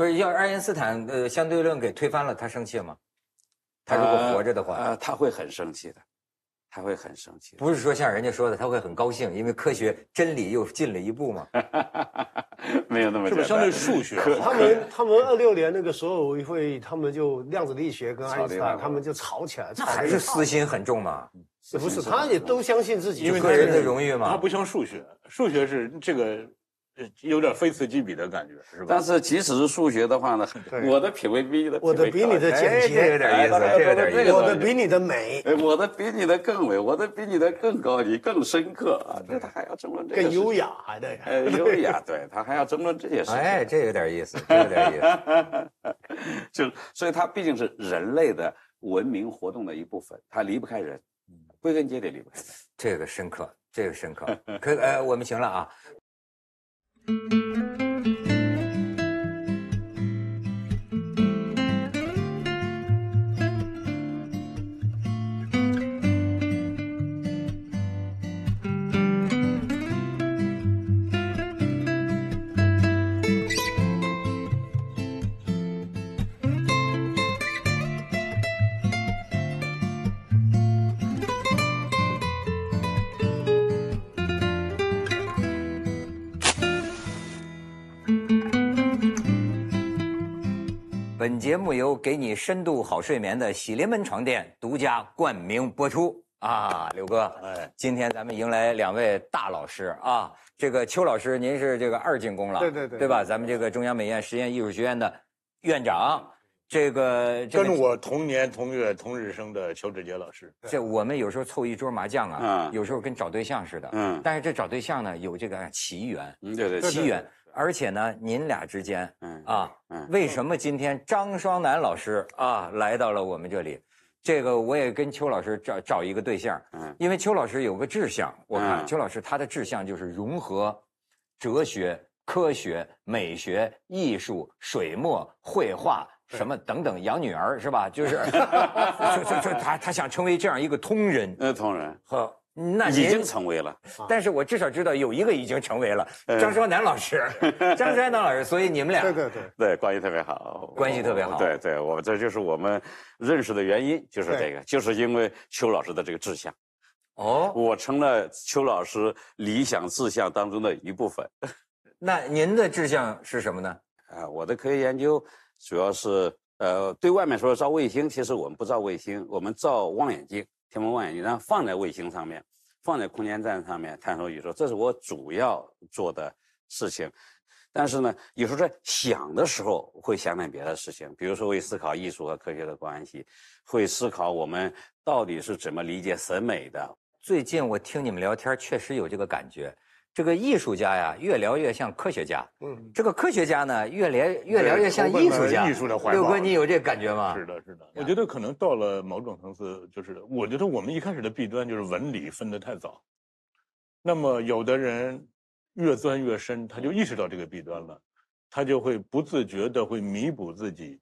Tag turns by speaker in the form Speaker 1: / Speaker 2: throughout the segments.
Speaker 1: 不是要爱因斯坦呃相对论给推翻了，他生气吗？他如果活着的话，
Speaker 2: 呃，他会很生气的，他会很生气。
Speaker 1: 不是说像人家说的他会很高兴，因为科学真理又进了一步嘛？
Speaker 2: 没有那么
Speaker 3: 是不是相对数学？
Speaker 4: 他们他们二六年那个所有会议，他们就量子力学跟爱因斯坦他们就吵起来，
Speaker 1: 那还是私心很重嘛？
Speaker 4: 不是，他也都相信自己，
Speaker 1: 因为个人的荣誉嘛。
Speaker 3: 他不像数学，数学是这个。有点非此即彼的感觉，是吧？
Speaker 2: 但是即使是数学的话呢，我的品味比你的
Speaker 4: 我的比你的简洁，
Speaker 1: 有点意思，这有点意思。
Speaker 4: 我的比你的美，
Speaker 2: 我的比你的更美，我的比你的更高级、更深刻啊！那他还要争论这个，
Speaker 4: 更优雅还得，
Speaker 2: 优雅，对他还要争论这些事情。
Speaker 1: 哎，这有点意思，这有点意思。
Speaker 2: 就所以，他毕竟是人类的文明活动的一部分，他离不开人，归根结底离不开人。
Speaker 1: 这个深刻，这个深刻。可呃，我们行了啊。Música 本节目由给你深度好睡眠的喜临门床垫独家冠名播出啊，刘哥，哎，今天咱们迎来两位大老师啊，这个邱老师，您是这个二进宫了，
Speaker 4: 对对对，
Speaker 1: 对吧？咱们这个中央美院实验艺术学院的院长，这个
Speaker 3: 跟我同年同月同日生的邱志杰老师，
Speaker 1: 这我们有时候凑一桌麻将啊，有时候跟找对象似的，嗯，但是这找对象呢有这个奇缘，
Speaker 2: 嗯，对对，
Speaker 1: 奇缘。而且呢，您俩之间，嗯啊，嗯为什么今天张双楠老师啊来到了我们这里？这个我也跟邱老师找找一个对象，嗯，因为邱老师有个志向，我看邱老师他的志向就是融合哲学、科学、美学、艺术、水墨绘画什么等等，养女儿是吧？就是，就就就他他想成为这样一个通人，
Speaker 2: 呃，通人
Speaker 1: 和。那
Speaker 2: 已经成为了，
Speaker 1: 但是我至少知道有一个已经成为了张双楠老师，张双楠老师，所以你们俩
Speaker 4: 对对对。
Speaker 2: 对关系特别好，
Speaker 1: 关系特别好，
Speaker 2: 对对，我这就是我们认识的原因，就是这个，就是因为邱老师的这个志向，哦，我成了邱老师理想志向当中的一部分。
Speaker 1: 那您的志向是什么呢？
Speaker 2: 啊，我的科学研究主要是呃，对外面说造卫星，其实我们不造卫星，我们造望远镜。天文望远镜，然后放在卫星上面，放在空间站上面探索宇宙，这是我主要做的事情。但是呢，有时候在想的时候会想点别的事情，比如说会思考艺术和科学的关系，会思考我们到底是怎么理解审美的。
Speaker 1: 最近我听你们聊天，确实有这个感觉。这个艺术家呀，越聊越像科学家。嗯，这个科学家呢，越聊越聊越像艺术家。
Speaker 3: 艺术的怀
Speaker 1: 抱。六哥，你有这感觉吗？
Speaker 3: 是的，是的。我觉得可能到了某种层次，就是我觉得我们一开始的弊端就是文理分得太早。那么，有的人越钻越深，他就意识到这个弊端了，他就会不自觉的会弥补自己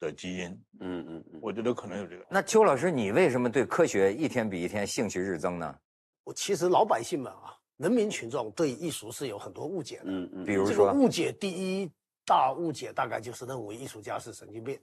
Speaker 3: 的基因。嗯嗯嗯。我觉得可能有这个。
Speaker 1: 那邱老师，你为什么对科学一天比一天兴趣日增呢？
Speaker 4: 我其实老百姓们啊。人民群众对艺术是有很多误解的，
Speaker 1: 嗯嗯，比如
Speaker 4: 说？误解第一大误解大概就是认为艺术家是神经病，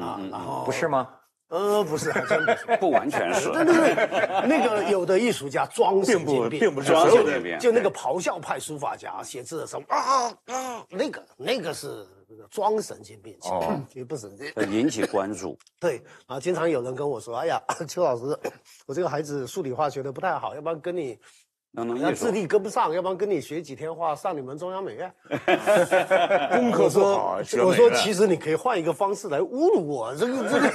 Speaker 1: 啊，然后不是吗？
Speaker 4: 呃，不是，
Speaker 2: 不完全是，
Speaker 4: 对对对，那个有的艺术家装神经病，
Speaker 3: 并不是
Speaker 2: 装神经病，
Speaker 4: 就那个咆哮派书法家写字的时候啊啊，那个那个是装神经病，哦，也不是。
Speaker 2: 引起关注，
Speaker 4: 对啊，经常有人跟我说，哎呀，邱老师，我这个孩子数理化学的不太好，要不然跟你。那智力跟不上，要不然跟你学几天话，上你们中央美院。
Speaker 3: 功课说好，
Speaker 4: 我说其实你可以换一个方式来侮辱我，这个这个。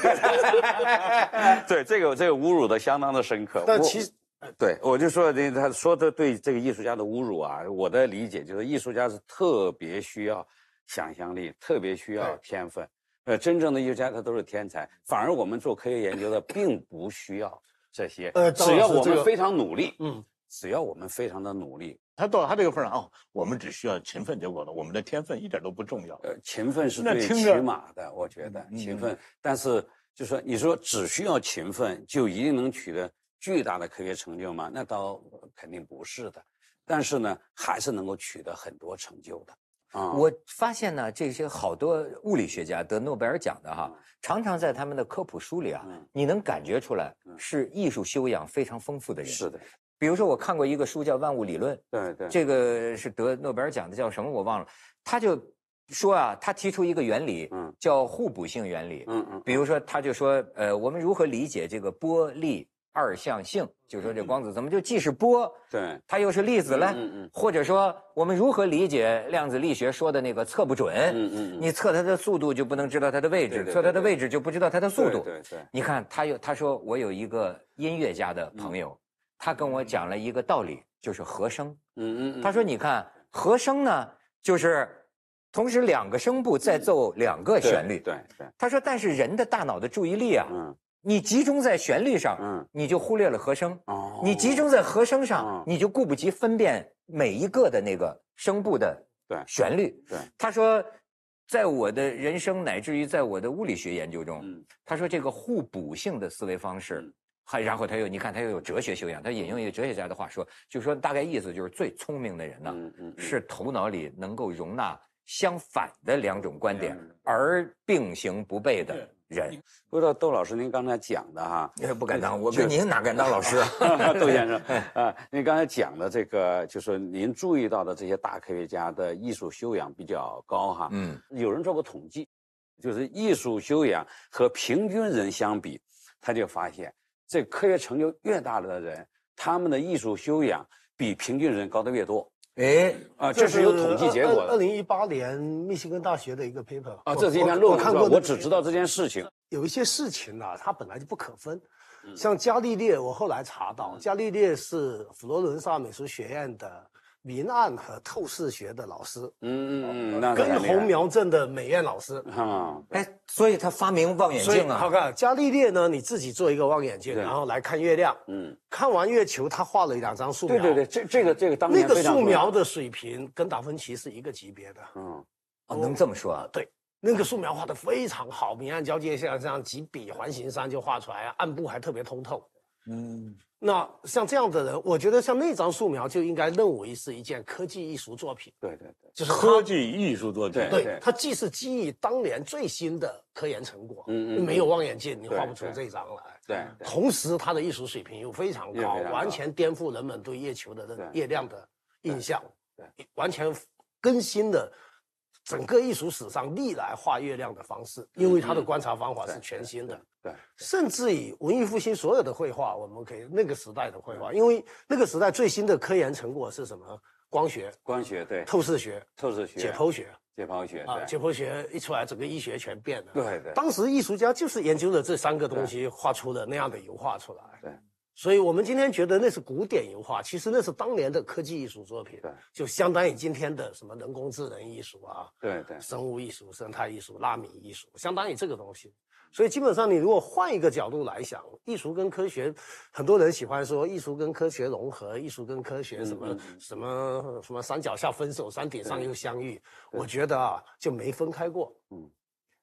Speaker 2: 对，这个这个侮辱的相当的深刻。
Speaker 4: 但其实，
Speaker 2: 对我就说这他说的对这个艺术家的侮辱啊，我的理解就是艺术家是特别需要想象力，特别需要天分。呃，真正的艺术家他都是天才，反而我们做科学研究的并不需要这些。呃，只要我们非常努力，嗯。只要我们非常的努力，
Speaker 3: 他到他这个份上哦，我们只需要勤奋就够了，我们的天分一点都不重要。呃，
Speaker 2: 勤奋是最起码的，我觉得勤奋。但是就说你说只需要勤奋就一定能取得巨大的科学成就吗？那倒肯定不是的。但是呢，还是能够取得很多成就的。
Speaker 1: 啊我发现呢，这些好多物理学家得诺贝尔奖的哈，常常在他们的科普书里啊，你能感觉出来是艺术修养非常丰富的人。
Speaker 2: 是的，
Speaker 1: 比如说我看过一个书叫《万物理论》，
Speaker 2: 对对，
Speaker 1: 这个是得诺贝尔奖的，叫什么我忘了，他就。说啊，他提出一个原理，嗯，叫互补性原理，嗯嗯。比如说，他就说，呃，我们如何理解这个波粒二象性？就说这光子怎么就既是波，
Speaker 2: 对，
Speaker 1: 它又是粒子呢？嗯嗯。或者说，我们如何理解量子力学说的那个测不准？嗯嗯。你测它的速度就不能知道它的位置，测它的位置就不知道它的速度。
Speaker 2: 对对。
Speaker 1: 你看，他有他说我有一个音乐家的朋友，他跟我讲了一个道理，就是和声。嗯嗯。他说，你看和声呢，就是。同时，两个声部在奏两个旋律。
Speaker 2: 对对。
Speaker 1: 他说：“但是人的大脑的注意力啊，你集中在旋律上，你就忽略了和声。哦。你集中在和声上，你就顾不及分辨每一个的那个声部的旋律。
Speaker 2: 对。
Speaker 1: 他说，在我的人生乃至于在我的物理学研究中，他说这个互补性的思维方式，还然后他又你看他又有哲学修养。他引用一个哲学家的话说，就说大概意思就是最聪明的人呢，是头脑里能够容纳。”相反的两种观点而并行不悖的人，
Speaker 2: 不知道窦老师您刚才讲的哈，
Speaker 1: 不敢当，我跟您哪敢当老师？
Speaker 2: 窦先生 啊，您刚才讲的这个，就是您注意到的这些大科学家的艺术修养比较高哈。嗯，有人做过统计，就是艺术修养和平均人相比，他就发现这科学成就越大的人，他们的艺术修养比平均人高的越多。
Speaker 4: 哎
Speaker 2: 啊，这是有统计结果的。
Speaker 4: 二零一八年密歇根大学的一个 paper
Speaker 2: 啊，这是一篇论文。我只知道这件事情。
Speaker 4: 有一些事情呢，它本来就不可分。像伽利略，我后来查到，伽利略是佛罗伦萨美术学院的。明暗和透视学的老师，嗯嗯嗯，跟红苗镇的美院老师，啊，
Speaker 1: 哎，所以他发明望远镜啊。
Speaker 4: 好看，伽利略呢，你自己做一个望远镜，然后来看月亮，嗯，看完月球，他画了两张素描。
Speaker 2: 对对对，这这个这个当
Speaker 4: 那个素描的水平跟达芬奇是一个级别的，
Speaker 1: 嗯，哦，能这么说啊？
Speaker 4: 对，那个素描画的非常好，明暗交界线这样几笔环形山就画出来，暗部还特别通透，嗯。那像这样的人，我觉得像那张素描就应该认为是一件科技艺术作品。
Speaker 2: 对对对，
Speaker 3: 就是科技艺术作品。
Speaker 4: 对，它既是基于当年最新的科研成果，嗯嗯，没有望远镜你画不出这张来。
Speaker 2: 对，
Speaker 4: 同时它的艺术水平又非常高，完全颠覆人们对月球的个月亮的印象。对，完全更新的整个艺术史上历来画月亮的方式，因为他的观察方法是全新的。
Speaker 2: 对，
Speaker 4: 甚至以文艺复兴所有的绘画，我们可以那个时代的绘画，因为那个时代最新的科研成果是什么？光学、
Speaker 2: 光学对，
Speaker 4: 透视学、
Speaker 2: 透视学、
Speaker 4: 解剖学、
Speaker 2: 解剖学啊，
Speaker 4: 解剖学一出来，整个医学全变了。
Speaker 2: 对对，
Speaker 4: 当时艺术家就是研究了这三个东西，画出了那样的油画出来。
Speaker 2: 对，
Speaker 4: 所以我们今天觉得那是古典油画，其实那是当年的科技艺术作品。
Speaker 2: 对，
Speaker 4: 就相当于今天的什么人工智能艺术啊，
Speaker 2: 对对，
Speaker 4: 生物艺术、生态艺术、纳米艺术，相当于这个东西。所以基本上，你如果换一个角度来想，艺术跟科学，很多人喜欢说艺术跟科学融合，艺术跟科学什么什么什么山脚下分手，山顶上又相遇。我觉得啊，就没分开过，嗯，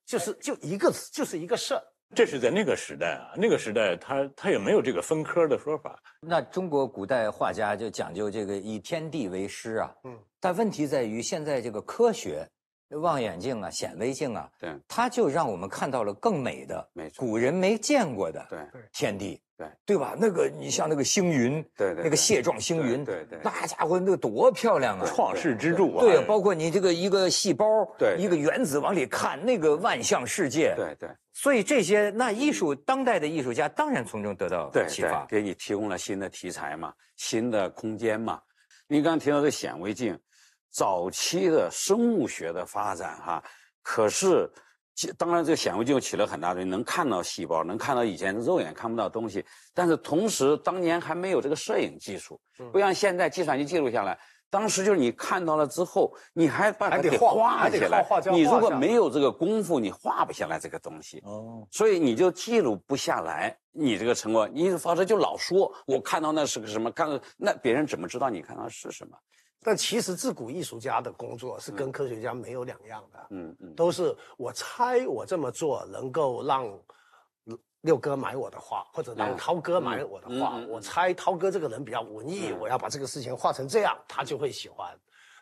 Speaker 4: 就是就一个就是一个事儿。
Speaker 3: 这是在那个时代啊，那个时代他他也没有这个分科的说法。
Speaker 1: 那中国古代画家就讲究这个以天地为师啊，嗯，但问题在于现在这个科学。望远镜啊，显微镜啊，
Speaker 2: 对，
Speaker 1: 它就让我们看到了更美的，
Speaker 2: 没错，
Speaker 1: 古人没见过的，
Speaker 2: 对
Speaker 1: 天地，
Speaker 2: 对
Speaker 1: 对吧？那个你像那个星云，
Speaker 2: 对对，
Speaker 1: 那个蟹状星云，
Speaker 2: 对对，
Speaker 1: 那家伙那多漂亮啊！
Speaker 3: 创世之柱啊，
Speaker 1: 对，包括你这个一个细胞，
Speaker 2: 对，
Speaker 1: 一个原子往里看，那个万象世界，
Speaker 2: 对对。
Speaker 1: 所以这些那艺术，当代的艺术家当然从中得到启发，
Speaker 2: 给你提供了新的题材嘛，新的空间嘛。您刚提到的显微镜，早期的生物学的发展哈。可是，当然，这个显微镜起了很大作用，能看到细胞，能看到以前肉眼看不到东西。但是同时，当年还没有这个摄影技术，不像现在计算机记录下来。当时就是你看到了之后，你还把它给画下来。你如果没有这个功夫，你画不下来这个东西。哦，所以你就记录不下来你这个成果。你否则就老说我看到那是个什么，看那别人怎么知道你看到是什么？
Speaker 4: 但其实自古艺术家的工作是跟科学家没有两样的，嗯嗯，都是我猜我这么做能够让六哥买我的画，或者让涛哥买我的画。我猜涛哥这个人比较文艺，我要把这个事情画成这样，他就会喜欢。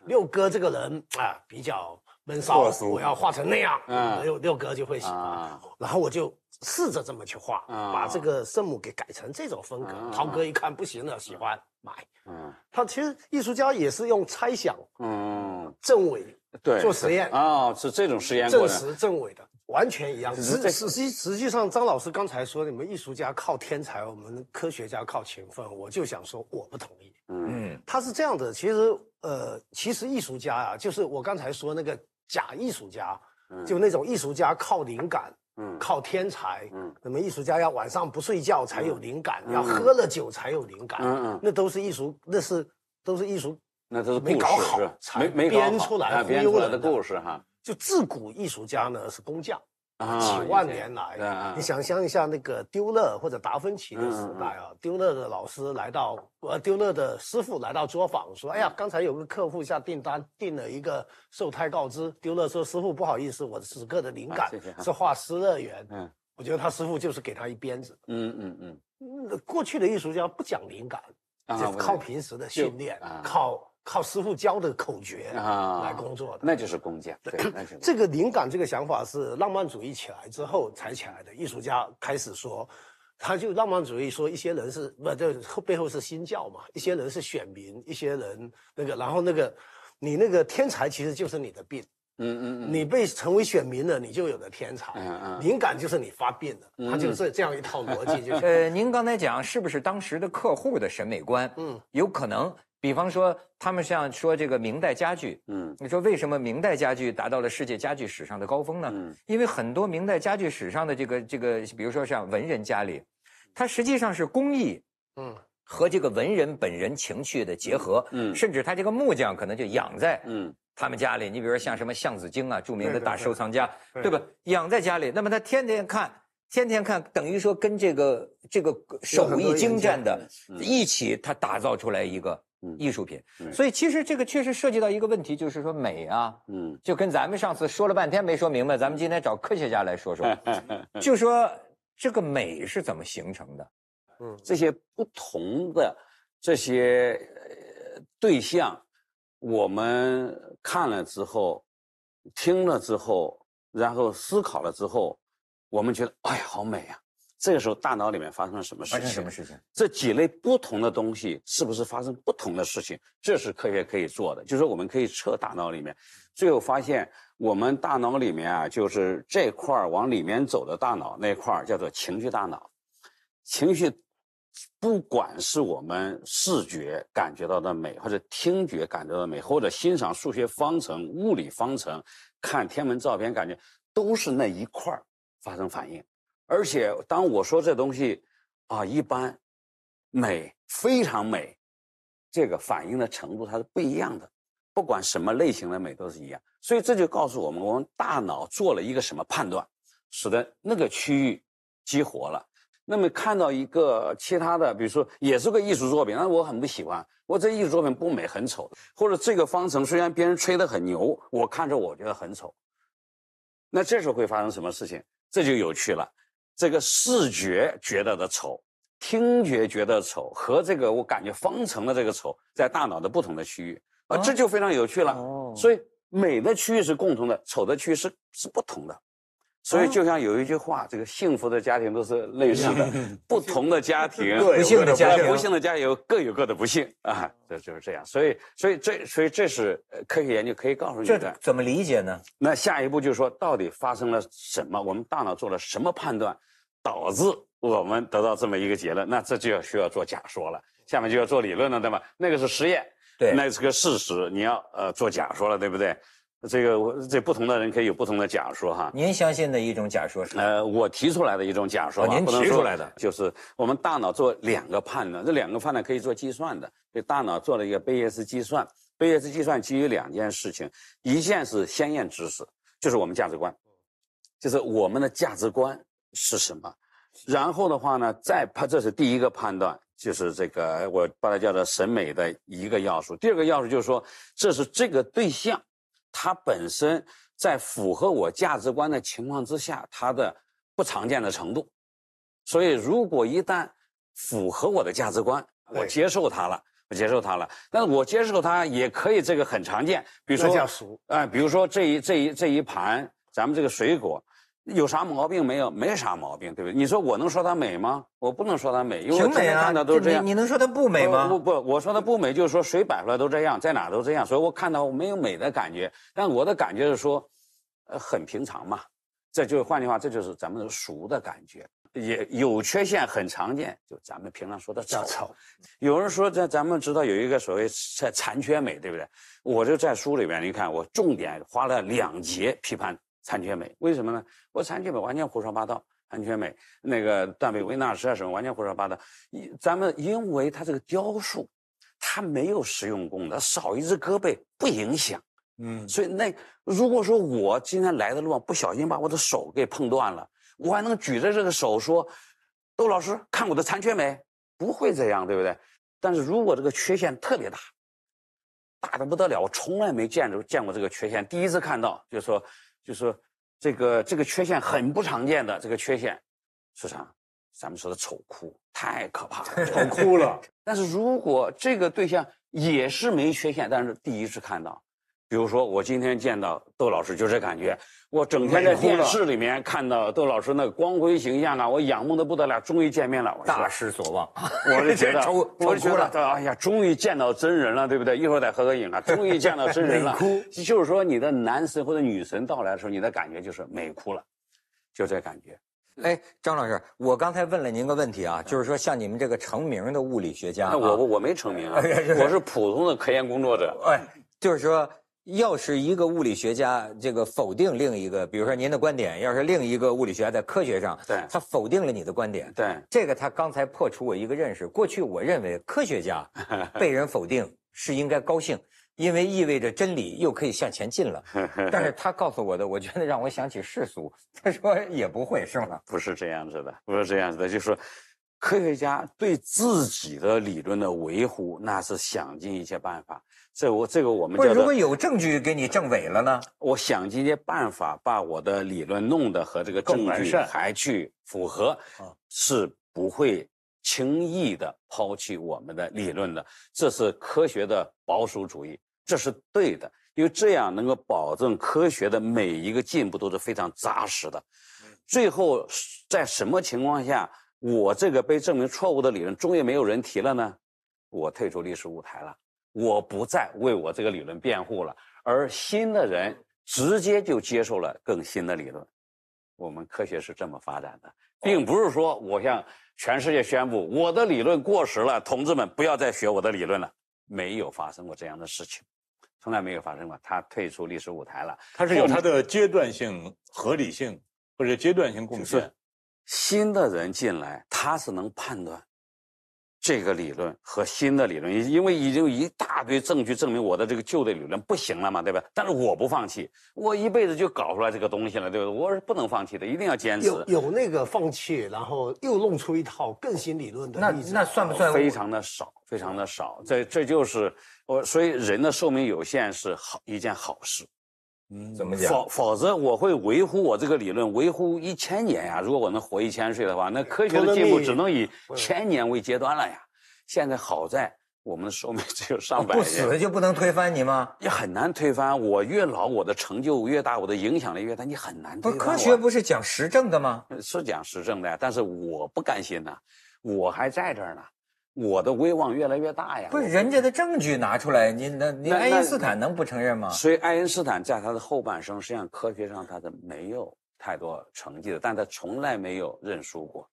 Speaker 4: 六哥这个人啊比较闷骚，我要画成那样，六六哥就会喜欢。然后我就试着这么去画，把这个圣母给改成这种风格。涛哥一看不行了，喜欢买。嗯，他其实艺术家也是用猜想，嗯，证伪，
Speaker 2: 对，
Speaker 4: 做实验
Speaker 2: 啊，是这种实验
Speaker 4: 证实证伪的。完全一样。实实际实际上，张老师刚才说你们艺术家靠天才，我们科学家靠勤奋，我就想说我不同意。嗯，他是这样的，其实呃，其实艺术家啊，就是我刚才说那个假艺术家，就那种艺术家靠灵感，嗯，靠天才，嗯，那么艺术家要晚上不睡觉才有灵感，要喝了酒才有灵感，嗯嗯，那都是艺术，那是都是艺术，
Speaker 2: 那都是
Speaker 4: 没搞好，
Speaker 2: 没没
Speaker 4: 编出来
Speaker 2: 编出来的。故事哈。
Speaker 4: 就自古艺术家呢是工匠，几万年来，你想象一下那个丢勒或者达芬奇的时代啊，丢勒的老师来到，呃，丢勒的师傅来到作坊说：“哎呀，刚才有个客户下订单，订了一个受胎告知。”丢勒说：“师傅不好意思，我此刻的灵感是画失乐园。”嗯，我觉得他师傅就是给他一鞭子。嗯嗯嗯，过去的艺术家不讲灵感，就靠平时的训练，靠。靠师傅教的口诀啊来工作的，
Speaker 2: 那就是工匠。对，
Speaker 4: 这个灵感，这个想法是浪漫主义起来之后才起来的。艺术家开始说，他就浪漫主义说，一些人是不，这背后是新教嘛？一些人是选民，一些人那个，然后那个你那个天才其实就是你的病。嗯嗯嗯，你被成为选民了，你就有了天才。嗯嗯，灵感就是你发病的，他就是这样一套逻辑。就
Speaker 1: 呃，您刚才讲是不是当时的客户的审美观？嗯，有可能。比方说，他们像说这个明代家具，嗯，你说为什么明代家具达到了世界家具史上的高峰呢？嗯，因为很多明代家具史上的这个这个，比如说像文人家里，它实际上是工艺，嗯，和这个文人本人情趣的结合，嗯，甚至他这个木匠可能就养在，嗯，他们家里。你比如说像什么向子京啊，著名的大收藏家，对吧？养在家里，那么他天天看，天天看，等于说跟这个这个手艺精湛的一起，他打造出来一个。艺术品，所以其实这个确实涉及到一个问题，就是说美啊，嗯，就跟咱们上次说了半天没说明白，咱们今天找科学家来说说，就说这个美是怎么形成的？
Speaker 2: 嗯，这些不同的这些对象，我们看了之后，听了之后，然后思考了之后，我们觉得，哎呀，好美呀。这个时候，大脑里面发生了什么事情？
Speaker 1: 发生什么事情？
Speaker 2: 这几类不同的东西是不是发生不同的事情？这是科学可以做的，就是说我们可以测大脑里面，最后发现我们大脑里面啊，就是这块儿往里面走的大脑那块儿叫做情绪大脑。情绪，不管是我们视觉感觉到的美，或者听觉感觉到的美，或者欣赏数学方程、物理方程、看天文照片，感觉都是那一块儿发生反应。而且，当我说这东西，啊，一般，美非常美，这个反应的程度它是不一样的，不管什么类型的美都是一样。所以这就告诉我们，我们大脑做了一个什么判断，使得那个区域激活了。那么看到一个其他的，比如说也是个艺术作品，那我很不喜欢，我这艺术作品不美，很丑。或者这个方程虽然别人吹得很牛，我看着我觉得很丑。那这时候会发生什么事情？这就有趣了。这个视觉觉得的丑，听觉觉得丑，和这个我感觉方程的这个丑，在大脑的不同的区域啊，这就非常有趣了。所以美的区域是共同的，丑的区域是是不同的。所以就像有一句话，这个幸福的家庭都是类似的，不同的家庭，
Speaker 1: 不幸的家庭，
Speaker 2: 不幸的家庭各有各的不幸啊，这就是这样。所以，所以这，所以这是科学研究可以告诉你的。
Speaker 1: 怎么理解呢？
Speaker 2: 那下一步就是说，到底发生了什么？我们大脑做了什么判断，导致我们得到这么一个结论？那这就要需要做假说了，下面就要做理论了，对吧？那个是实验，
Speaker 1: 对，
Speaker 2: 那是个事实，你要呃做假说了，对不对？这个这不同的人可以有不同的假说哈。
Speaker 1: 您相信的一种假说是？
Speaker 2: 呃，我提出来的一种假说。
Speaker 1: 您提出来的
Speaker 2: 就是我们大脑做两个判断，这两个判断可以做计算的。给大脑做了一个贝叶斯计算，贝叶斯计算基于两件事情，一件是先验知识，就是我们价值观，就是我们的价值观是什么。然后的话呢，再判，这是第一个判断，就是这个我把它叫做审美的一个要素。第二个要素就是说，这是这个对象。它本身在符合我价值观的情况之下，它的不常见的程度。所以，如果一旦符合我的价值观，我接受它了，我接受它了。但是我接受它也可以，这个很常见。比如说
Speaker 4: 叫熟
Speaker 2: 啊，比如说这一这一这一盘咱们这个水果。有啥毛病没有？没啥毛病，对不对？你说我能说它美吗？我不能说它美，因为我天天看到都是这样。
Speaker 1: 你能说它不美吗？
Speaker 2: 不不，我说它不美，就是说谁摆出来都这样，在哪都这样，所以我看到没有美的感觉。但我的感觉是说，呃，很平常嘛。这就换句话，这就是咱们俗的感觉。也有缺陷很常见，就咱们平常说的丑。有人说在咱们知道有一个所谓残残缺美，对不对？我就在书里边，你看我重点花了两节批判。残缺美为什么呢？我残缺美完全胡说八道。残缺美那个断臂维纳斯啊什么完全胡说八道。咱们因为它这个雕塑，它没有实用功能，少一只胳膊不影响。嗯，所以那如果说我今天来的路上不小心把我的手给碰断了，我还能举着这个手说：“窦老师，看我的残缺美。”不会这样，对不对？但是如果这个缺陷特别大，大的不得了，我从来没见着见过这个缺陷，第一次看到，就说。就是这个这个缺陷很不常见的这个缺陷，是啥？咱们说的丑哭，太可怕了，
Speaker 3: 丑哭了。
Speaker 2: 但是如果这个对象也是没缺陷，但是第一次看到。比如说，我今天见到窦老师就这感觉，我整天在电视里面看到窦老师那光辉形象啊，我仰慕的不得了。终于见面了，
Speaker 1: 大失所望。
Speaker 2: 我就觉得，我就觉得，哎呀，终于见到真人了，对不对？一会儿再合个影啊，终于见到真人了。
Speaker 4: 哭，
Speaker 2: 就是说你的男神或者女神到来的时候，你的感觉就是美哭了，就这感觉。
Speaker 1: 哎，张老师，我刚才问了您个问题啊，就是说像你们这个成名的物理学家，那
Speaker 2: 我我没成名啊，我是普通的科研工作者。哎，
Speaker 1: 就是说。要是一个物理学家这个否定另一个，比如说您的观点，要是另一个物理学家在科学上，
Speaker 2: 对，
Speaker 1: 他否定了你的观点，
Speaker 2: 对，
Speaker 1: 这个他刚才破除我一个认识。过去我认为科学家 被人否定是应该高兴，因为意味着真理又可以向前进了。但是他告诉我的，我觉得让我想起世俗。他说也不会是吗？
Speaker 2: 不是这样子的，不是这样子的，就是说。科学家对自己的理论的维护，那是想尽一切办法。这我这个我们
Speaker 1: 不如果有证据给你证伪了呢？
Speaker 2: 我想尽一切办法把我的理论弄得和这个证据还去符合，是不会轻易的抛弃我们的理论的。这是科学的保守主义，这是对的，因为这样能够保证科学的每一个进步都是非常扎实的。最后在什么情况下？我这个被证明错误的理论终于没有人提了呢，我退出历史舞台了，我不再为我这个理论辩护了，而新的人直接就接受了更新的理论。我们科学是这么发展的，并不是说我向全世界宣布我的理论过时了，同志们不要再学我的理论了，没有发生过这样的事情，从来没有发生过。他退出历史舞台了，
Speaker 3: 他是有他的阶段性合理性或者阶段性贡献。
Speaker 2: 新的人进来，他是能判断这个理论和新的理论，因为已经有一大堆证据证明我的这个旧的理论不行了嘛，对吧？但是我不放弃，我一辈子就搞出来这个东西了，对不对？我是不能放弃的，一定要坚持。
Speaker 4: 有有那个放弃，然后又弄出一套更新理论的
Speaker 1: 那那算不算？
Speaker 2: 非常的少，非常的少。这这就是我，所以人的寿命有限是好一件好事。
Speaker 1: 嗯，怎么讲？
Speaker 2: 否否则我会维护我这个理论，维护一千年呀。如果我能活一千岁的话，那科学的进步只能以千年为阶段了呀。现在好在我们的寿命 只有上百年，
Speaker 1: 不死就不能推翻你吗？
Speaker 2: 也很难推翻。我越老，我的成就越大，我的影响力越大，你很难推翻。
Speaker 1: 科学不是讲实证的吗？
Speaker 2: 是讲实证的，但是我不甘心呐，我还在这儿呢。我的威望越来越大呀！
Speaker 1: 不是人家的证据拿出来，您那您爱因斯坦能不承认吗？
Speaker 2: 所以爱因斯坦在他的后半生，实际上科学上他是没有太多成绩的，但他从来没有认输过。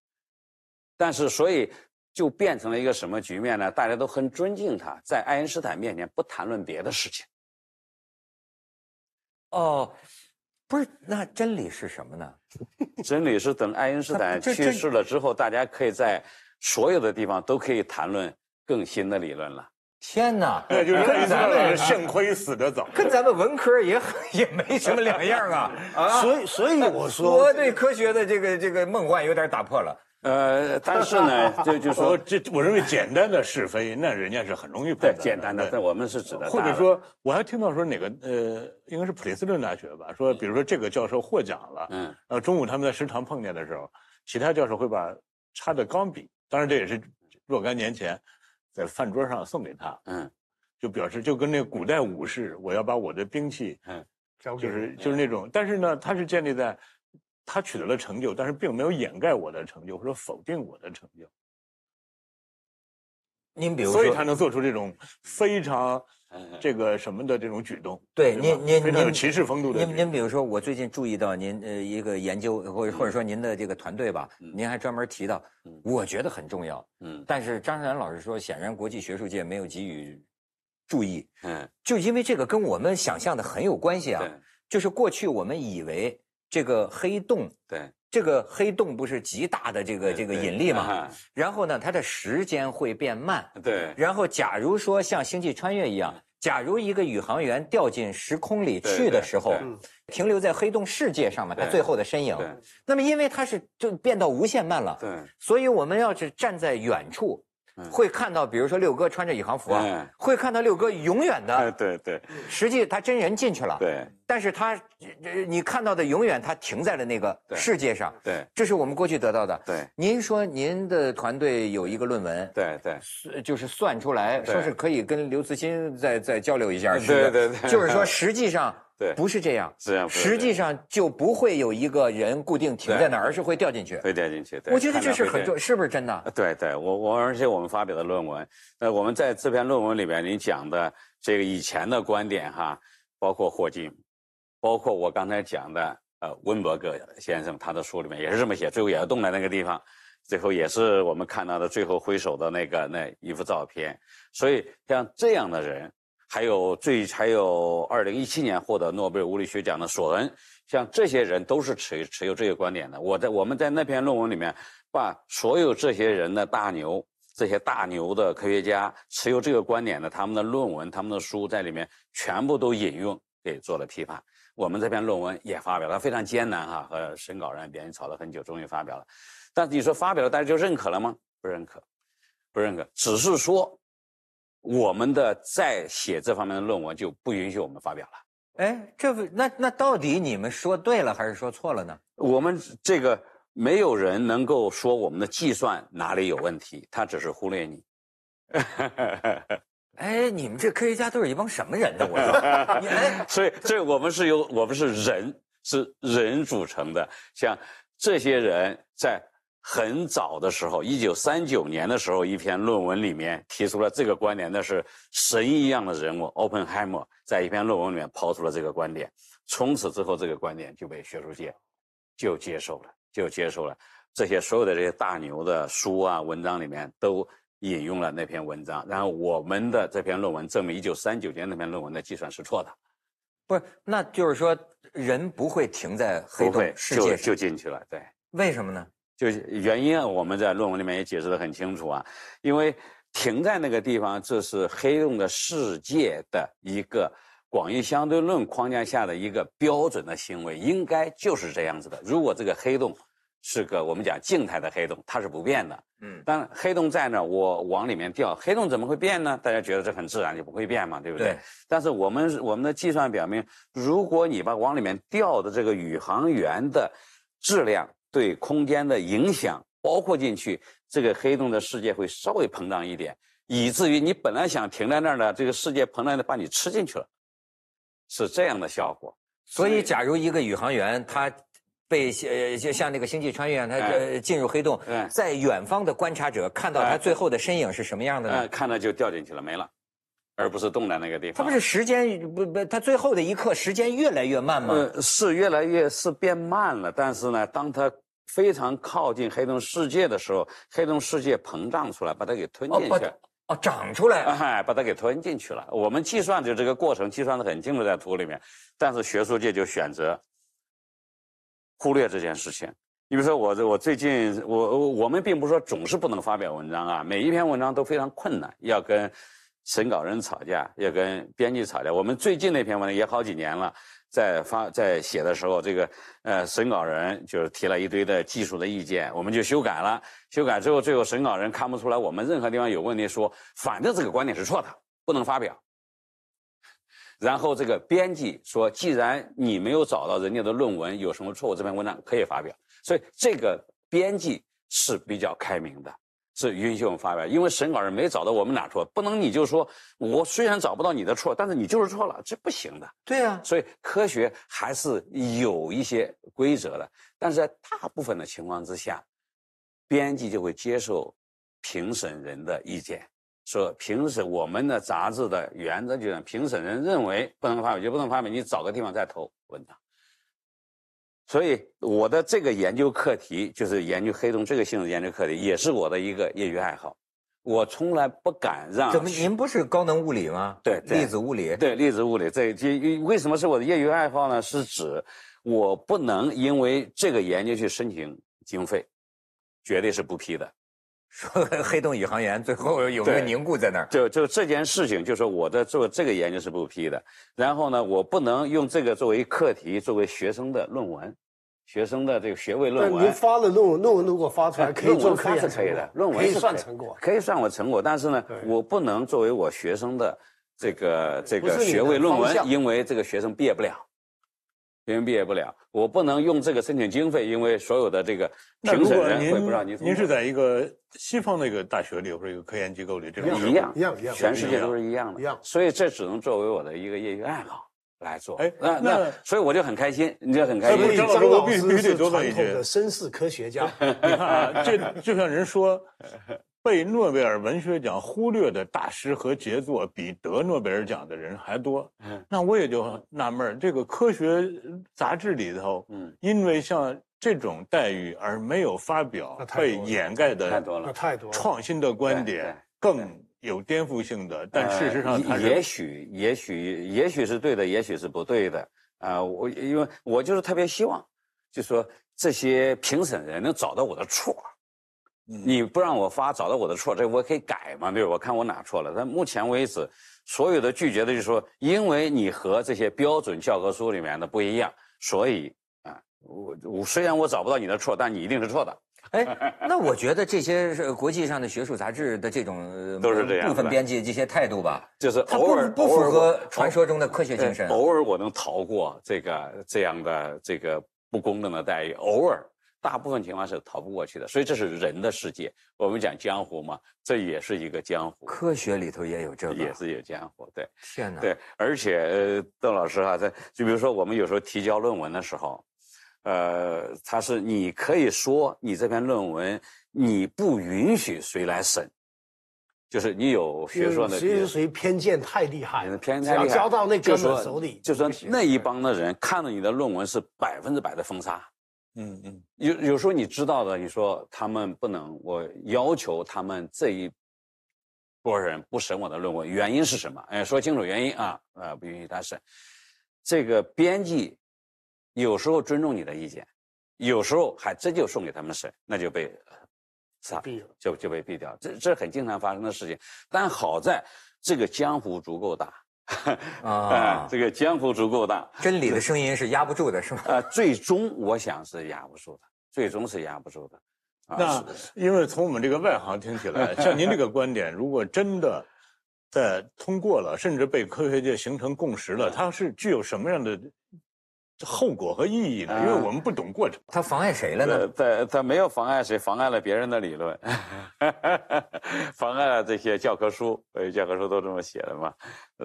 Speaker 2: 但是所以就变成了一个什么局面呢？大家都很尊敬他，在爱因斯坦面前不谈论别的事情。
Speaker 1: 哦，不是，那真理是什么呢？
Speaker 2: 真理是等爱因斯坦去世了之后，大家可以在。所有的地方都可以谈论更新的理论了。
Speaker 1: 天哪，
Speaker 3: 对，就是跟咱们幸亏死得早，
Speaker 1: 跟咱们文科也也没什么两样啊
Speaker 4: 啊！所以，所以我说，
Speaker 1: 我对科学的这个这个梦幻有点打破了。
Speaker 2: 呃，但是呢，就就说
Speaker 3: 这，我认为简单的是非，那人家是很容易判断。
Speaker 2: 简单的，但我们是指的。
Speaker 3: 或者说，我还听到说哪个呃，应该是普林斯顿大学吧，说比如说这个教授获奖了，嗯，呃中午他们在食堂碰见的时候，其他教授会把插的钢笔。当然，这也是若干年前，在饭桌上送给他，嗯，就表示就跟那古代武士，我要把我的兵器，嗯，就是就是那种，但是呢，他是建立在他取得了成就，但是并没有掩盖我的成就或者否定我的成就。
Speaker 1: 您比如说，
Speaker 3: 所以他能做出这种非常 这个什么的这种举动。
Speaker 1: 对，您您
Speaker 3: 非常有骑士风度的。
Speaker 1: 您您比如说，我最近注意到您呃一个研究，或者或者说您的这个团队吧，您还专门提到，我觉得很重要。嗯。但是张山老师说，显然国际学术界没有给予注意。嗯。就因为这个跟我们想象的很有关系啊。就是过去我们以为这个黑洞。
Speaker 2: 对。
Speaker 1: 这个黑洞不是极大的这个这个引力嘛？然后呢，它的时间会变慢。
Speaker 2: 对。
Speaker 1: 然后，假如说像星际穿越一样，假如一个宇航员掉进时空里去的时候，停留在黑洞世界上面，他最后的身影，那么因为他是就变到无限慢了。
Speaker 2: 对。
Speaker 1: 所以我们要是站在远处。会看到，比如说六哥穿着宇航服啊，会看到六哥永远的，
Speaker 2: 对对，
Speaker 1: 实际他真人进去了，
Speaker 2: 对，
Speaker 1: 但是他，你看到的永远他停在了那个世界上，
Speaker 2: 对，
Speaker 1: 这是我们过去得到的，
Speaker 2: 对。
Speaker 1: 您说您的团队有一个论文，
Speaker 2: 对对，
Speaker 1: 就是算出来说是可以跟刘慈欣再再交流一下，
Speaker 2: 对对对，
Speaker 1: 就是说实际上。
Speaker 2: 对，
Speaker 1: 不是这样，实际上就不会有一个人固定停在那儿，而是会掉进去，
Speaker 2: 会掉进去。
Speaker 1: 我觉得这是很重，是不是真的？
Speaker 2: 对对，我我而且我们发表的论文，那，我们在这篇论文里边，你讲的这个以前的观点哈，包括霍金，包括我刚才讲的呃温伯格先生他的书里面也是这么写，最后也要动在那个地方，最后也是我们看到的最后挥手的那个那一幅照片。所以像这样的人。还有最还有二零一七年获得诺贝尔物理学奖的索恩，像这些人都是持持有这个观点的。我在我们在那篇论文里面，把所有这些人的大牛，这些大牛的科学家持有这个观点的他们的论文、他们的书在里面全部都引用，给做了批判。我们这篇论文也发表了，非常艰难哈，和审稿人、编辑吵了很久，终于发表了。但你说发表了，大家就认可了吗？不认可，不认可，只是说。我们的在写这方面的论文就不允许我们发表了。
Speaker 1: 哎，这那那到底你们说对了还是说错了呢？
Speaker 2: 我们这个没有人能够说我们的计算哪里有问题，他只是忽略你。
Speaker 1: 哎，你们这科学家都是一帮什么人呢？我说，
Speaker 2: 所以这我们是由我们是人，是人组成的。像这些人在。很早的时候，一九三九年的时候，一篇论文里面提出了这个观点，那是神一样的人物，o p e n h e i m e r 在一篇论文里面抛出了这个观点。从此之后，这个观点就被学术界就接受了，就接受了。这些所有的这些大牛的书啊、文章里面都引用了那篇文章。然后我们的这篇论文证明，一九三九年那篇论文的计算是错的。
Speaker 1: 不是，那就是说人不会停在黑洞世界
Speaker 2: 就进去了。对，
Speaker 1: 为什么呢？
Speaker 2: 就原因啊，我们在论文里面也解释的很清楚啊。因为停在那个地方，这是黑洞的世界的一个广义相对论框架下的一个标准的行为，应该就是这样子的。如果这个黑洞是个我们讲静态的黑洞，它是不变的。嗯。但黑洞在那，我往里面掉，黑洞怎么会变呢？大家觉得这很自然，就不会变嘛，对不对？
Speaker 1: 对。
Speaker 2: 但是我们我们的计算表明，如果你把往里面掉的这个宇航员的质量。对空间的影响包括进去，这个黑洞的世界会稍微膨胀一点，以至于你本来想停在那儿的这个世界膨胀的把你吃进去了，是这样的效果。
Speaker 1: 所以，假如一个宇航员他被呃就像那个星际穿越，他进入黑洞，在远方的观察者看到他最后的身影是什么样的呢？
Speaker 2: 看到就掉进去了，没了，而不是动在那个地方。
Speaker 1: 它不是时间不不，它最后的一刻时间越来越慢吗？
Speaker 2: 是越来越是变慢了，但是呢，当它非常靠近黑洞世界的时候，黑洞世界膨胀出来，把它给吞进去。
Speaker 1: 哦，长出来，
Speaker 2: 哎，把它给吞进去了。我们计算的这个过程计算的很清楚，在图里面。但是学术界就选择忽略这件事情。你比如说，我这我最近我我们并不是说总是不能发表文章啊，每一篇文章都非常困难，要跟审稿人吵架，要跟编辑吵架。我们最近那篇文章也好几年了。在发在写的时候，这个呃审稿人就是提了一堆的技术的意见，我们就修改了。修改之后，最后审稿人看不出来我们任何地方有问题，说反正这个观点是错的，不能发表。然后这个编辑说，既然你没有找到人家的论文有什么错误，这篇文章可以发表。所以这个编辑是比较开明的。是允许我们发表，因为审稿人没找到我们哪错，不能你就说我虽然找不到你的错，但是你就是错了，这不行的。
Speaker 1: 对呀，
Speaker 2: 所以科学还是有一些规则的，但是在大部分的情况之下，编辑就会接受评审人的意见。说评审我们的杂志的原则就是，评审人认为不能发表就不能发表，你找个地方再投文章。所以我的这个研究课题就是研究黑洞这个性质研究课题，也是我的一个业余爱好。我从来不敢让。
Speaker 1: 怎么？您不是高能物理吗？
Speaker 2: 对，
Speaker 1: 粒子物理。
Speaker 2: 对，粒子物理。这这为什么是我的业余爱好呢？是指我不能因为这个研究去申请经费，绝对是不批的。
Speaker 1: 说 黑洞宇航员最后有没有凝固在那儿？
Speaker 2: 就就这件事情，就说我的做这个研究是不批的。然后呢，我不能用这个作为课题，作为学生的论文，学生的这个学位论文。
Speaker 4: 您发了论文，论文如果发出来，可以做
Speaker 2: 科研是可以的，论文
Speaker 4: 可以算成果，
Speaker 2: 可以算我成果。但是呢，我不能作为我学生的这个这个学位论文，因为这个学生毕业不了。别人毕业不了，我不能用这个申请经费，因为所有的这个评审人会不让您。
Speaker 3: 您是在一个西方的一个大学里或者一个科研机构里，这
Speaker 2: 种一样
Speaker 4: 一样一样，
Speaker 2: 全世界都是一样的。
Speaker 4: 一样，
Speaker 2: 所以这只能作为我的一个业余爱好来做。哎，那那所以我就很开心，你就很开心。
Speaker 3: 张老师必须得多问一句：
Speaker 4: 绅士科学家，
Speaker 3: 你看啊，这就像人说。被诺贝尔文学奖忽略的大师和杰作比得诺贝尔奖的人还多。嗯，那我也就纳闷儿，这个科学杂志里头，嗯，因为像这种待遇而没有发表被掩盖的
Speaker 2: 太多了，
Speaker 4: 太多
Speaker 3: 创新的观点更有颠覆性的。但事实上，
Speaker 2: 也许也许也许是对的，也许是不对的。啊，我因为我就是特别希望，就说这些评审人能找到我的错。你不让我发，找到我的错，这我可以改嘛？对吧？我看我哪错了。但目前为止，所有的拒绝的就是说，因为你和这些标准教科书里面的不一样，所以啊，我我虽然我找不到你的错，但你一定是错的。
Speaker 1: 哎，那我觉得这些是国际上的学术杂志的这种
Speaker 2: 都是这样
Speaker 1: 部分编辑这些态度吧，
Speaker 2: 就是偶尔
Speaker 1: 不符合传说中的科学精神。
Speaker 2: 偶尔我能逃过这个这样的这个不公正的待遇，偶尔。大部分情况是逃不过去的，所以这是人的世界。我们讲江湖嘛，这也是一个江湖。
Speaker 1: 科学里头也有这个，
Speaker 2: 也是有江湖。对，
Speaker 1: 天哪！
Speaker 2: 对，而且邓老师啊，在就比如说我们有时候提交论文的时候，呃，他是你可以说你这篇论文你不允许谁来审，就是你有学说的，
Speaker 4: 其实属于偏见太厉害，
Speaker 2: 偏见太厉害，
Speaker 4: 交到那哥们手里，
Speaker 2: 就说那一帮的人看到你的论文是百分之百的封杀。嗯嗯，有有时候你知道的，你说他们不能，我要求他们这一波人不审我的论文，原因是什么？哎，说清楚原因啊，啊，不允许他审。这个编辑有时候尊重你的意见，有时候还真就送给他们审，那就被杀
Speaker 4: 毙了，
Speaker 2: 就就被毙掉。这这很经常发生的事情。但好在这个江湖足够大。啊，这个江湖足够大，
Speaker 1: 真理的声音是压不住的，是吗？
Speaker 2: 啊，最终我想是压不住的，最终是压不住的。
Speaker 3: 那因为从我们这个外行听起来，像您这个观点，如果真的在通过了，甚至被科学界形成共识了，它是具有什么样的？后果和意义呢？因为我们不懂过程，
Speaker 1: 他妨碍谁了呢？
Speaker 2: 他他没有妨碍谁，妨碍了别人的理论，妨碍了这些教科书，呃，教科书都这么写的嘛，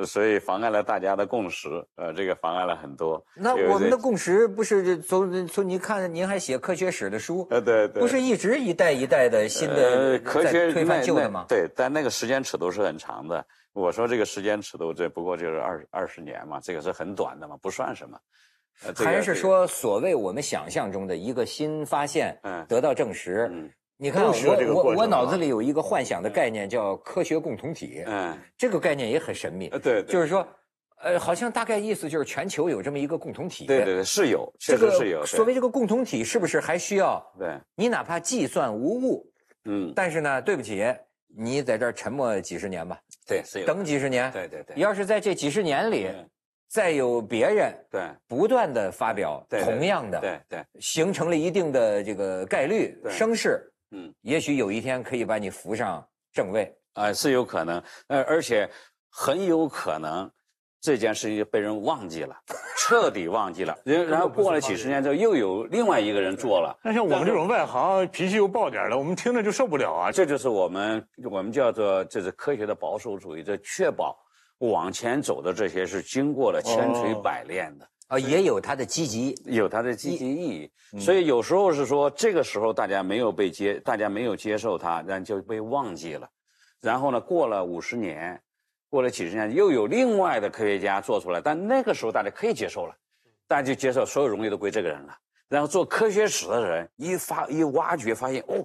Speaker 2: 所以妨碍了大家的共识，呃，这个妨碍了很多。
Speaker 1: 那我们的共识不是从从您看，您还写科学史的书，
Speaker 2: 呃，对对，
Speaker 1: 不是一直一代一代的新的
Speaker 2: 科学
Speaker 1: 推翻旧的吗？
Speaker 2: 对，但那个时间尺度是很长的。我说这个时间尺度，这不过就是二二十年嘛，这个是很短的嘛，不算什么。
Speaker 1: 还是说，所谓我们想象中的一个新发现，得到证实。你看，我我我脑子里有一个幻想的概念，叫科学共同体。嗯，这个概念也很神秘。
Speaker 2: 对，
Speaker 1: 就是说，呃，好像大概意思就是全球有这么一个共同体。
Speaker 2: 对对对，是有，确实是有。
Speaker 1: 所谓这个共同体，是不是还需要？
Speaker 2: 对，
Speaker 1: 你哪怕计算无误，嗯，但是呢，对不起，你在这儿沉默几十年吧。
Speaker 2: 对，是有。
Speaker 1: 等几十年。
Speaker 2: 对对对。
Speaker 1: 要是在这几十年里。再有别人
Speaker 2: 对
Speaker 1: 不断的发表同样的
Speaker 2: 对对
Speaker 1: 形成了一定的这个概率声势，嗯，也许有一天可以把你扶上正位
Speaker 2: 啊，是有可能，呃，而且很有可能这件事情就被人忘记了，彻底忘记了。然 然后过了几十年之后，又有另外一个人做了。
Speaker 3: 那像我们这种外行，脾气又暴点的，我们听着就受不了啊。
Speaker 2: 这就是我们我们叫做这是科学的保守主义，这确保往前走的这些是经过了千锤百炼的
Speaker 1: 啊，也有它的积极，
Speaker 2: 有它的积极意义。所以有时候是说，这个时候大家没有被接，大家没有接受它，然后就被忘记了。然后呢，过了五十年。过了几十年，又有另外的科学家做出来，但那个时候大家可以接受了，大家就接受所有荣誉都归这个人了。然后做科学史的人一发一挖掘，发现哦，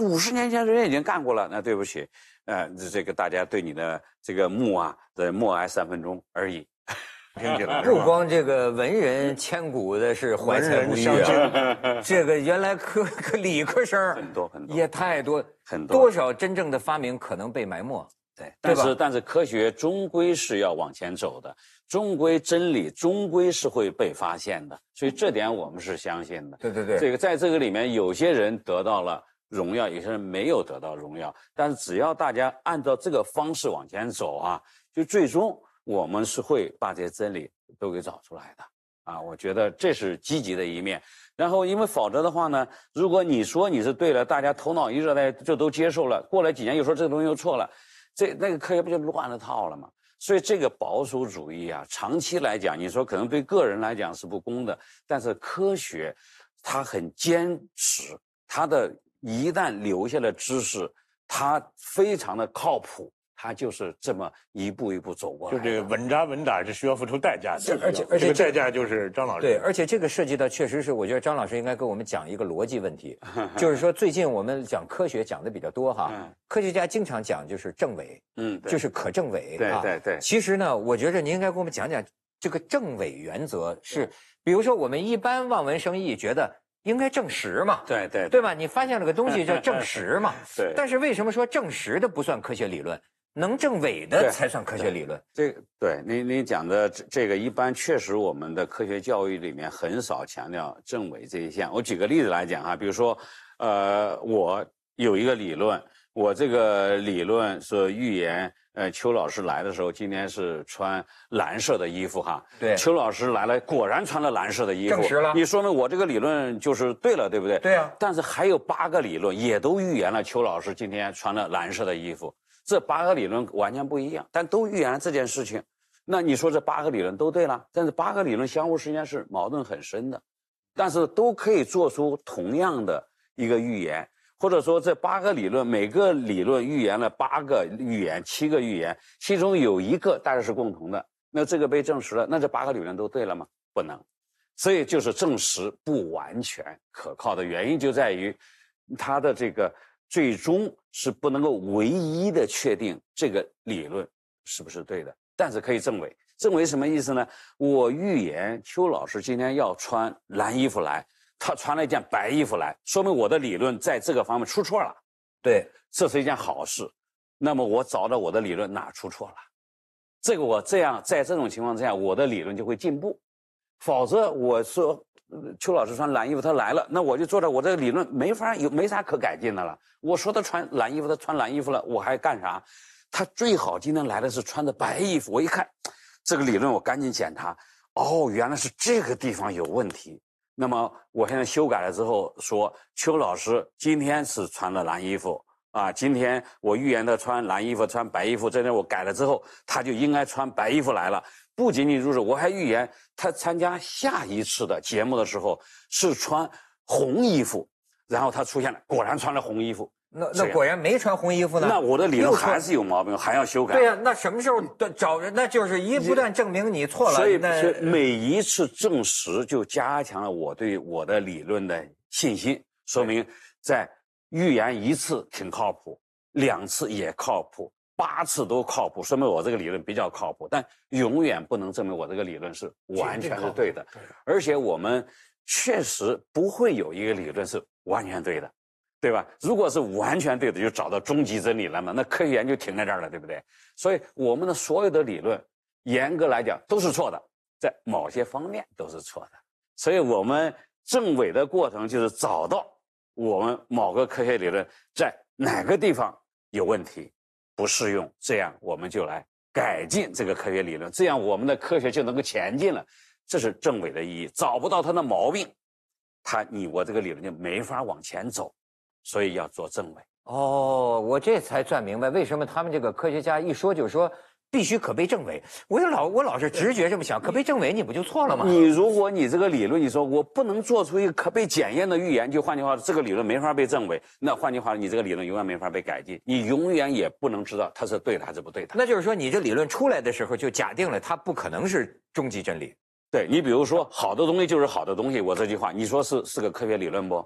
Speaker 2: 五十年前人家已经干过了。那对不起，呃，这个大家对你的这个墓啊的默哀三分钟而已。
Speaker 3: 听起来
Speaker 1: 不光这个文人千古的是怀才不遇啊，这个原来科科理科生
Speaker 2: 很多很多
Speaker 1: 也太多
Speaker 2: 很多，
Speaker 1: 多少真正的发明可能被埋没。
Speaker 2: 对，但是但是科学终归是要往前走的，终归真理终归是会被发现的，所以这点我们是相信的。
Speaker 1: 对对对，
Speaker 2: 这个在这个里面，有些人得到了荣耀，有些人没有得到荣耀，但是只要大家按照这个方式往前走啊，就最终我们是会把这些真理都给找出来的啊。我觉得这是积极的一面。然后因为否则的话呢，如果你说你是对了，大家头脑一热，大家就都接受了，过了几年又说这个东西又错了。这那个科学不就乱了套了吗？所以这个保守主义啊，长期来讲，你说可能对个人来讲是不公的，但是科学，它很坚持，它的一旦留下了知识，它非常的靠谱。他就是这么一步一步走过
Speaker 3: 来，就这个稳扎稳打是需要付出代价的，而且而且代价就是张老师。
Speaker 1: 对，而且这个涉及到确实是，我觉得张老师应该给我们讲一个逻辑问题，就是说最近我们讲科学讲的比较多哈，科学家经常讲就是证伪，嗯，就是可证伪，
Speaker 2: 对对对。
Speaker 1: 其实呢，我觉着您应该给我们讲讲这个证伪原则是，比如说我们一般望文生义觉得应该证实嘛，
Speaker 2: 对对
Speaker 1: 对吧？你发现了个东西叫证 实嘛，
Speaker 2: 对。
Speaker 1: 但是为什么说证实的不算科学理论？能证伪的才算科学理论。
Speaker 2: 这对您您讲的这这个一般确实我们的科学教育里面很少强调证伪这一项。我举个例子来讲哈，比如说，呃，我有一个理论，我这个理论是预言，呃，邱老师来的时候今天是穿蓝色的衣服哈。
Speaker 1: 对。
Speaker 2: 邱老师来了，果然穿了蓝色的衣服。
Speaker 1: 证实了。
Speaker 2: 你说明我这个理论就是对了，对不对？
Speaker 1: 对啊。
Speaker 2: 但是还有八个理论也都预言了邱老师今天穿了蓝色的衣服。这八个理论完全不一样，但都预言了这件事情。那你说这八个理论都对了，但是八个理论相互之间是矛盾很深的，但是都可以做出同样的一个预言，或者说这八个理论每个理论预言了八个预言、七个预言，其中有一个大家是共同的，那这个被证实了，那这八个理论都对了吗？不能，所以就是证实不完全可靠的原因就在于它的这个。最终是不能够唯一的确定这个理论是不是对的，但是可以证伪。证伪什么意思呢？我预言邱老师今天要穿蓝衣服来，他穿了一件白衣服来，说明我的理论在这个方面出错了。
Speaker 1: 对，
Speaker 2: 这是一件好事。那么我找到我的理论哪出错了？这个我这样在这种情况之下，我的理论就会进步。否则我说。邱老师穿蓝衣服，他来了，那我就坐着我这个理论没法有没啥可改进的了。我说他穿蓝衣服，他穿蓝衣服了，我还干啥？他最好今天来的是穿的白衣服。我一看，这个理论我赶紧检查，哦，原来是这个地方有问题。那么我现在修改了之后说，邱老师今天是穿了蓝衣服啊，今天我预言他穿蓝衣服、穿白衣服，这天我改了之后，他就应该穿白衣服来了。不仅仅如此，我还预言他参加下一次的节目的时候是穿红衣服，然后他出现了，果然穿了红衣服。
Speaker 1: 那那果然没穿红衣服呢？
Speaker 2: 那我的理论还是有毛病，还要修改。
Speaker 1: 对呀，那什么时候找人？那就是一不断证明你错了。
Speaker 2: 所以每一次证实就加强了我对我的理论的信心，说明在预言一次挺靠谱，两次也靠谱。八次都靠谱，说明我这个理论比较靠谱，但永远不能证明我这个理论是完全是对的。而且我们确实不会有一个理论是完全对的，对吧？如果是完全对的，就找到终极真理了嘛？那科学研究停在这儿了，对不对？所以我们的所有的理论，严格来讲都是错的，在某些方面都是错的。所以我们证伪的过程就是找到我们某个科学理论在哪个地方有问题。不适用，这样我们就来改进这个科学理论，这样我们的科学就能够前进了。这是政委的意义。找不到他的毛病，他你我这个理论就没法往前走，所以要做政委。
Speaker 1: 哦，我这才算明白为什么他们这个科学家一说就说。必须可被证伪。我就老我老是直觉这么想，可被证伪你不就错了吗？
Speaker 2: 你如果你这个理论，你说我不能做出一个可被检验的预言，就换句话，这个理论没法被证伪。那换句话，你这个理论永远没法被改进，你永远也不能知道它是对的还是不对的。
Speaker 1: 那就是说，你这理论出来的时候就假定了它不可能是终极真理。
Speaker 2: 对你比如说，好的东西就是好的东西，我这句话，你说是是个科学理论不？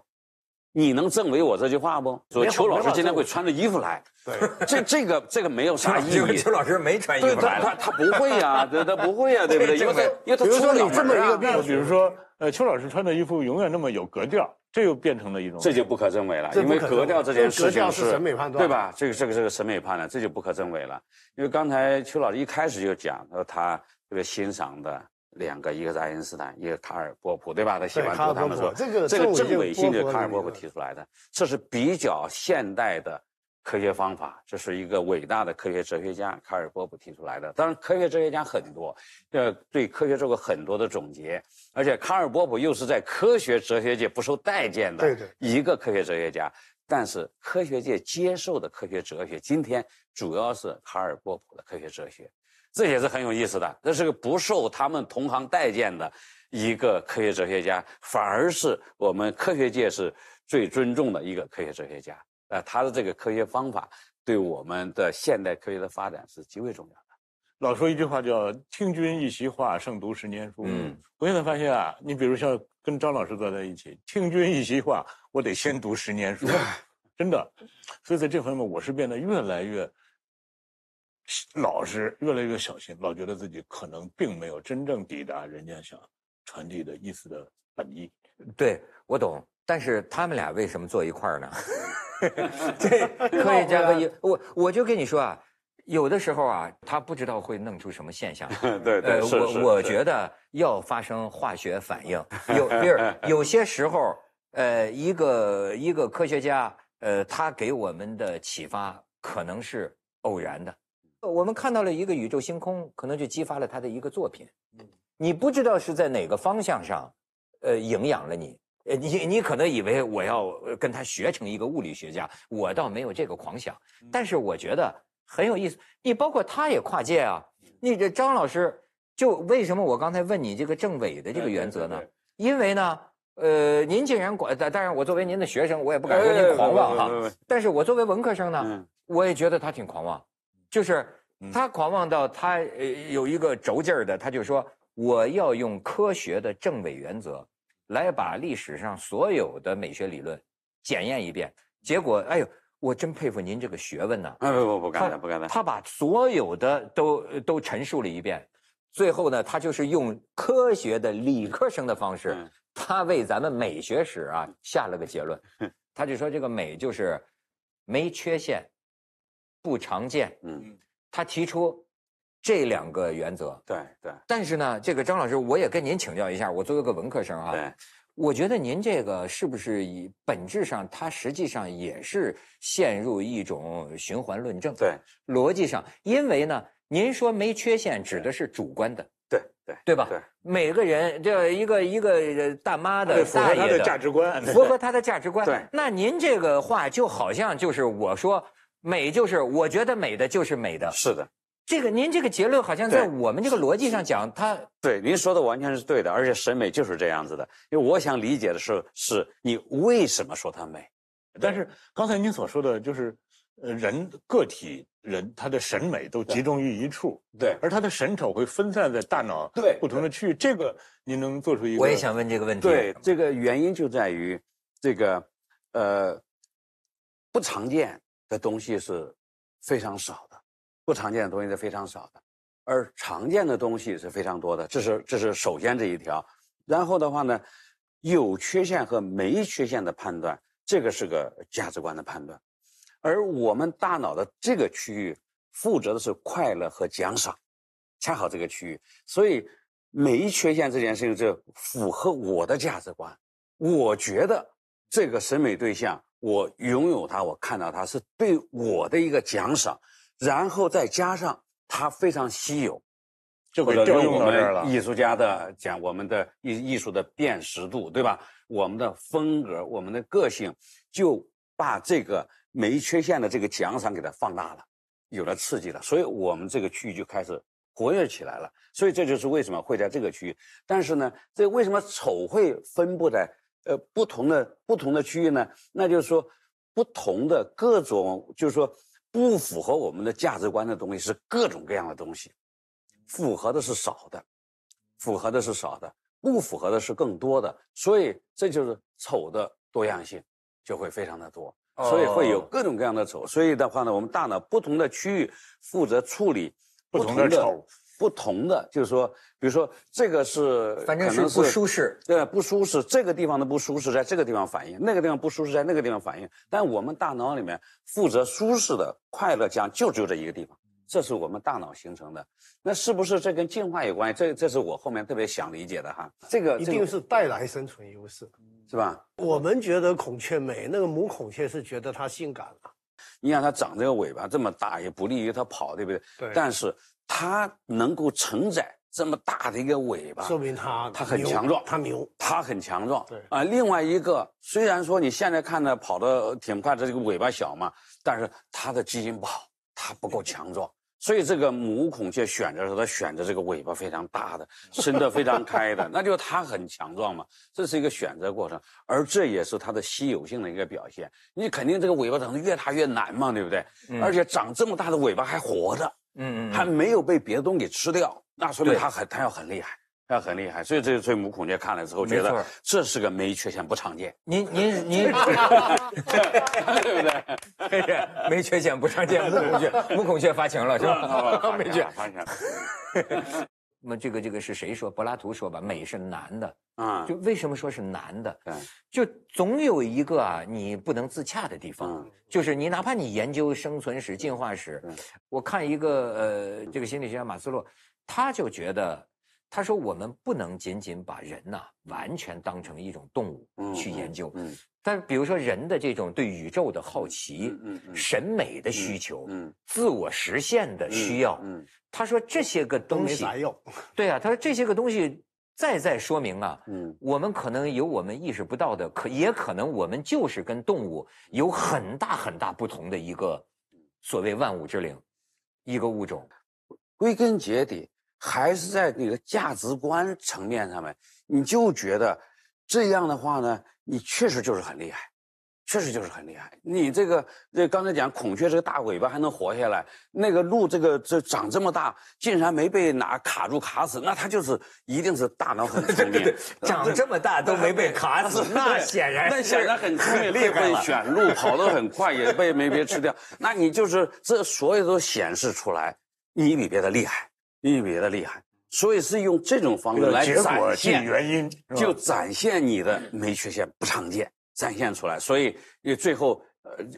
Speaker 2: 你能证伪我这句话不？说邱老师今天会穿着衣服来，
Speaker 4: 对，
Speaker 2: 这这个这个没有啥意义。
Speaker 1: 邱老师没穿衣服来，
Speaker 2: 他他不会呀，他他不会呀，对不对？因为因为他出了
Speaker 4: 这么一个病，
Speaker 3: 比如说，呃，邱老师穿的衣服永远那么有格调，这又变成了一种，
Speaker 2: 这就不可证伪了。因为格调这件事情
Speaker 4: 是审美判断，
Speaker 2: 对吧？这个这个这个审美判断，这就不可证伪了。因为刚才邱老师一开始就讲，说他特别欣赏的。两个，一个是爱因斯坦，一个卡尔波普，对吧？他喜欢读他们说，
Speaker 4: 这个
Speaker 2: 这个正伪性就是卡尔波普提出来的，这是比较现代的科学方法，这是一个伟大的科学哲学家卡尔波普提出来的。当然，科学哲学家很多，呃，对科学做过很多的总结，而且卡尔波普又是在科学哲学界不受待见的一个科学哲学家。但是科学界接受的科学哲学，今天主要是卡尔波普的科学哲学。这也是很有意思的，这是个不受他们同行待见的一个科学哲学家，反而是我们科学界是最尊重的一个科学哲学家。呃，他的这个科学方法对我们的现代科学的发展是极为重要的。
Speaker 3: 老说一句话叫“听君一席话，胜读十年书”。嗯，我现在发现啊，你比如像跟张老师坐在一起，听君一席话，我得先读十年书，真的。所以在这方面，我是变得越来越。老是越来越小心，老觉得自己可能并没有真正抵达人家想传递的意思的本意。
Speaker 1: 对我懂，但是他们俩为什么坐一块儿呢？这科学家和我，我就跟你说啊，有的时候啊，他不知道会弄出什么现象。
Speaker 2: 对对，
Speaker 1: 我我觉得要发生化学反应，有比如 有些时候，呃，一个一个科学家，呃，他给我们的启发可能是偶然的。我们看到了一个宇宙星空，可能就激发了他的一个作品。嗯，你不知道是在哪个方向上，呃，营养了你。呃，你你可能以为我要跟他学成一个物理学家，我倒没有这个狂想。但是我觉得很有意思。你包括他也跨界啊。你这张老师，就为什么我刚才问你这个政委的这个原则呢？因为呢，呃，您竟然管，当然我作为您的学生，我也不敢说您狂妄哈。但是我作为文科生呢，我也觉得他挺狂妄。就是他狂妄到他呃有一个轴劲儿的，他就说我要用科学的政伪原则来把历史上所有的美学理论检验一遍。结果，哎呦，我真佩服您这个学问呐！
Speaker 2: 不不不，敢当不敢当。
Speaker 1: 他把所有的都都陈述了一遍，最后呢，他就是用科学的理科生的方式，他为咱们美学史啊下了个结论。他就说这个美就是没缺陷。不常见，嗯，他提出这两个原则，
Speaker 2: 对对。
Speaker 1: 但是呢，这个张老师，我也跟您请教一下，我作为个文科生啊，
Speaker 2: 对，
Speaker 1: 我觉得您这个是不是以本质上，它实际上也是陷入一种循环论证，
Speaker 2: 对，
Speaker 1: 逻辑上，因为呢，您说没缺陷，指的是主观的，
Speaker 2: 对对
Speaker 1: 对吧？
Speaker 2: 对，
Speaker 1: 每个人这一个一个大妈的大爷
Speaker 3: 的价值观，
Speaker 1: 符合他的价值观，
Speaker 2: 对。
Speaker 1: 那您这个话就好像就是我说。美就是，我觉得美的就是美的。
Speaker 2: 是的，
Speaker 1: 这个您这个结论好像在我们这个逻辑上讲，它
Speaker 2: 对您说的完全是对的，而且审美就是这样子的。因为我想理解的是，是你为什么说它美？
Speaker 3: 但是刚才您所说的就是，呃，人个体人他的审美都集中于一处，
Speaker 2: 对，
Speaker 3: 而他的审丑会分散在大脑
Speaker 2: 对
Speaker 3: 不同的区域。这个您能做出一个？
Speaker 1: 我也想问这个问题。
Speaker 2: 对，这个原因就在于这个呃不常见。的东西是非常少的，不常见的东西是非常少的，而常见的东西是非常多的。这是这是首先这一条。然后的话呢，有缺陷和没缺陷的判断，这个是个价值观的判断。而我们大脑的这个区域负责的是快乐和奖赏，恰好这个区域，所以没缺陷这件事情就符合我的价值观。我觉得这个审美对象。我拥有它，我看到它是对我的一个奖赏，然后再加上它非常稀有，
Speaker 3: 就用到这儿了。
Speaker 2: 艺术家的讲，我们的艺艺术的辨识度，对吧？我们的风格，我们的个性，就把这个没缺陷的这个奖赏给它放大了，有了刺激了，所以我们这个区域就开始活跃起来了。所以这就是为什么会在这个区域。但是呢，这为什么丑会分布在呃不同的不同的区域呢？那就是说，不同的各种，就是说不符合我们的价值观的东西是各种各样的东西，符合的是少的，符合的是少的。不符合的是更多的，所以这就是丑的多样性就会非常的多，所以会有各种各样的丑。所以的话呢，我们大脑不同的区域负责处理
Speaker 3: 不同的丑，
Speaker 2: 不同的就是说，比如说这个是
Speaker 1: 反正是不舒适，
Speaker 2: 对，不舒适。这个地方的不舒适在这个地方反应，那个地方不舒适在那个地方反应。但我们大脑里面负责舒适的快乐将就只有这一个地方。这是我们大脑形成的，那是不是这跟进化有关系？这这是我后面特别想理解的哈。这个
Speaker 4: 一定是带来生存优势，
Speaker 2: 是吧？
Speaker 4: 我们觉得孔雀美，那个母孔雀是觉得它性感了。
Speaker 2: 你看它长这个尾巴这么大，也不利于它跑，对不对？
Speaker 4: 对。
Speaker 2: 但是它能够承载这么大的一个尾巴，
Speaker 4: 说明它
Speaker 2: 它很强壮，
Speaker 4: 它牛，
Speaker 2: 它很强壮。
Speaker 4: 对
Speaker 2: 啊，另外一个虽然说你现在看着跑得挺快的，这个尾巴小嘛，但是它的基因不好，它不够强壮。所以这个母孔雀选择时候，它选择这个尾巴非常大的、伸得非常开的，那就它很强壮嘛。这是一个选择过程，而这也是它的稀有性的一个表现。你肯定这个尾巴长得越大越难嘛，对不对？而且长这么大的尾巴还活着，嗯嗯，还没有被别的东西给吃掉，那说明它很它要很厉害。要很厉害，所以这对母孔雀看了之后，觉得这是个没缺陷，不常见。
Speaker 1: 您您您，
Speaker 2: 对不
Speaker 1: 对？没缺陷，不常见。母孔雀，母孔雀发情了是吧？没缺
Speaker 2: 发情。
Speaker 1: 那么这个这个是谁说？柏拉图说吧，美是难的啊。就为什么说是难的？就总有一个啊，你不能自洽的地方。就是你哪怕你研究生存史、进化史，我看一个呃，这个心理学家马斯洛，他就觉得。他说：“我们不能仅仅把人呐完全当成一种动物去研究。嗯，但是比如说人的这种对宇宙的好奇、嗯审美的需求、嗯自我实现的需要，嗯，他说这些个东西
Speaker 4: 没啥用。
Speaker 1: 对啊，他说这些个东西再再说明啊，嗯，我们可能有我们意识不到的，可也可能我们就是跟动物有很大很大不同的一个所谓万物之灵，一个物种。
Speaker 2: 归根结底。”还是在你的价值观层面上面，你就觉得这样的话呢，你确实就是很厉害，确实就是很厉害。你这个这刚才讲孔雀这个大尾巴还能活下来，那个鹿这个这长这么大，竟然没被哪卡住卡死，那它就是一定是大脑很聪明。
Speaker 1: 长这么大都没被卡死，那显然
Speaker 2: 那显然很聪明，厉害选鹿跑得很快，也被没被吃掉。那你就是这所有都显示出来，你比别的厉害。你比别的厉害，所以是用这种方式来展现
Speaker 3: 原因，
Speaker 2: 就展现你的没缺陷不常见，展现出来。所以你最后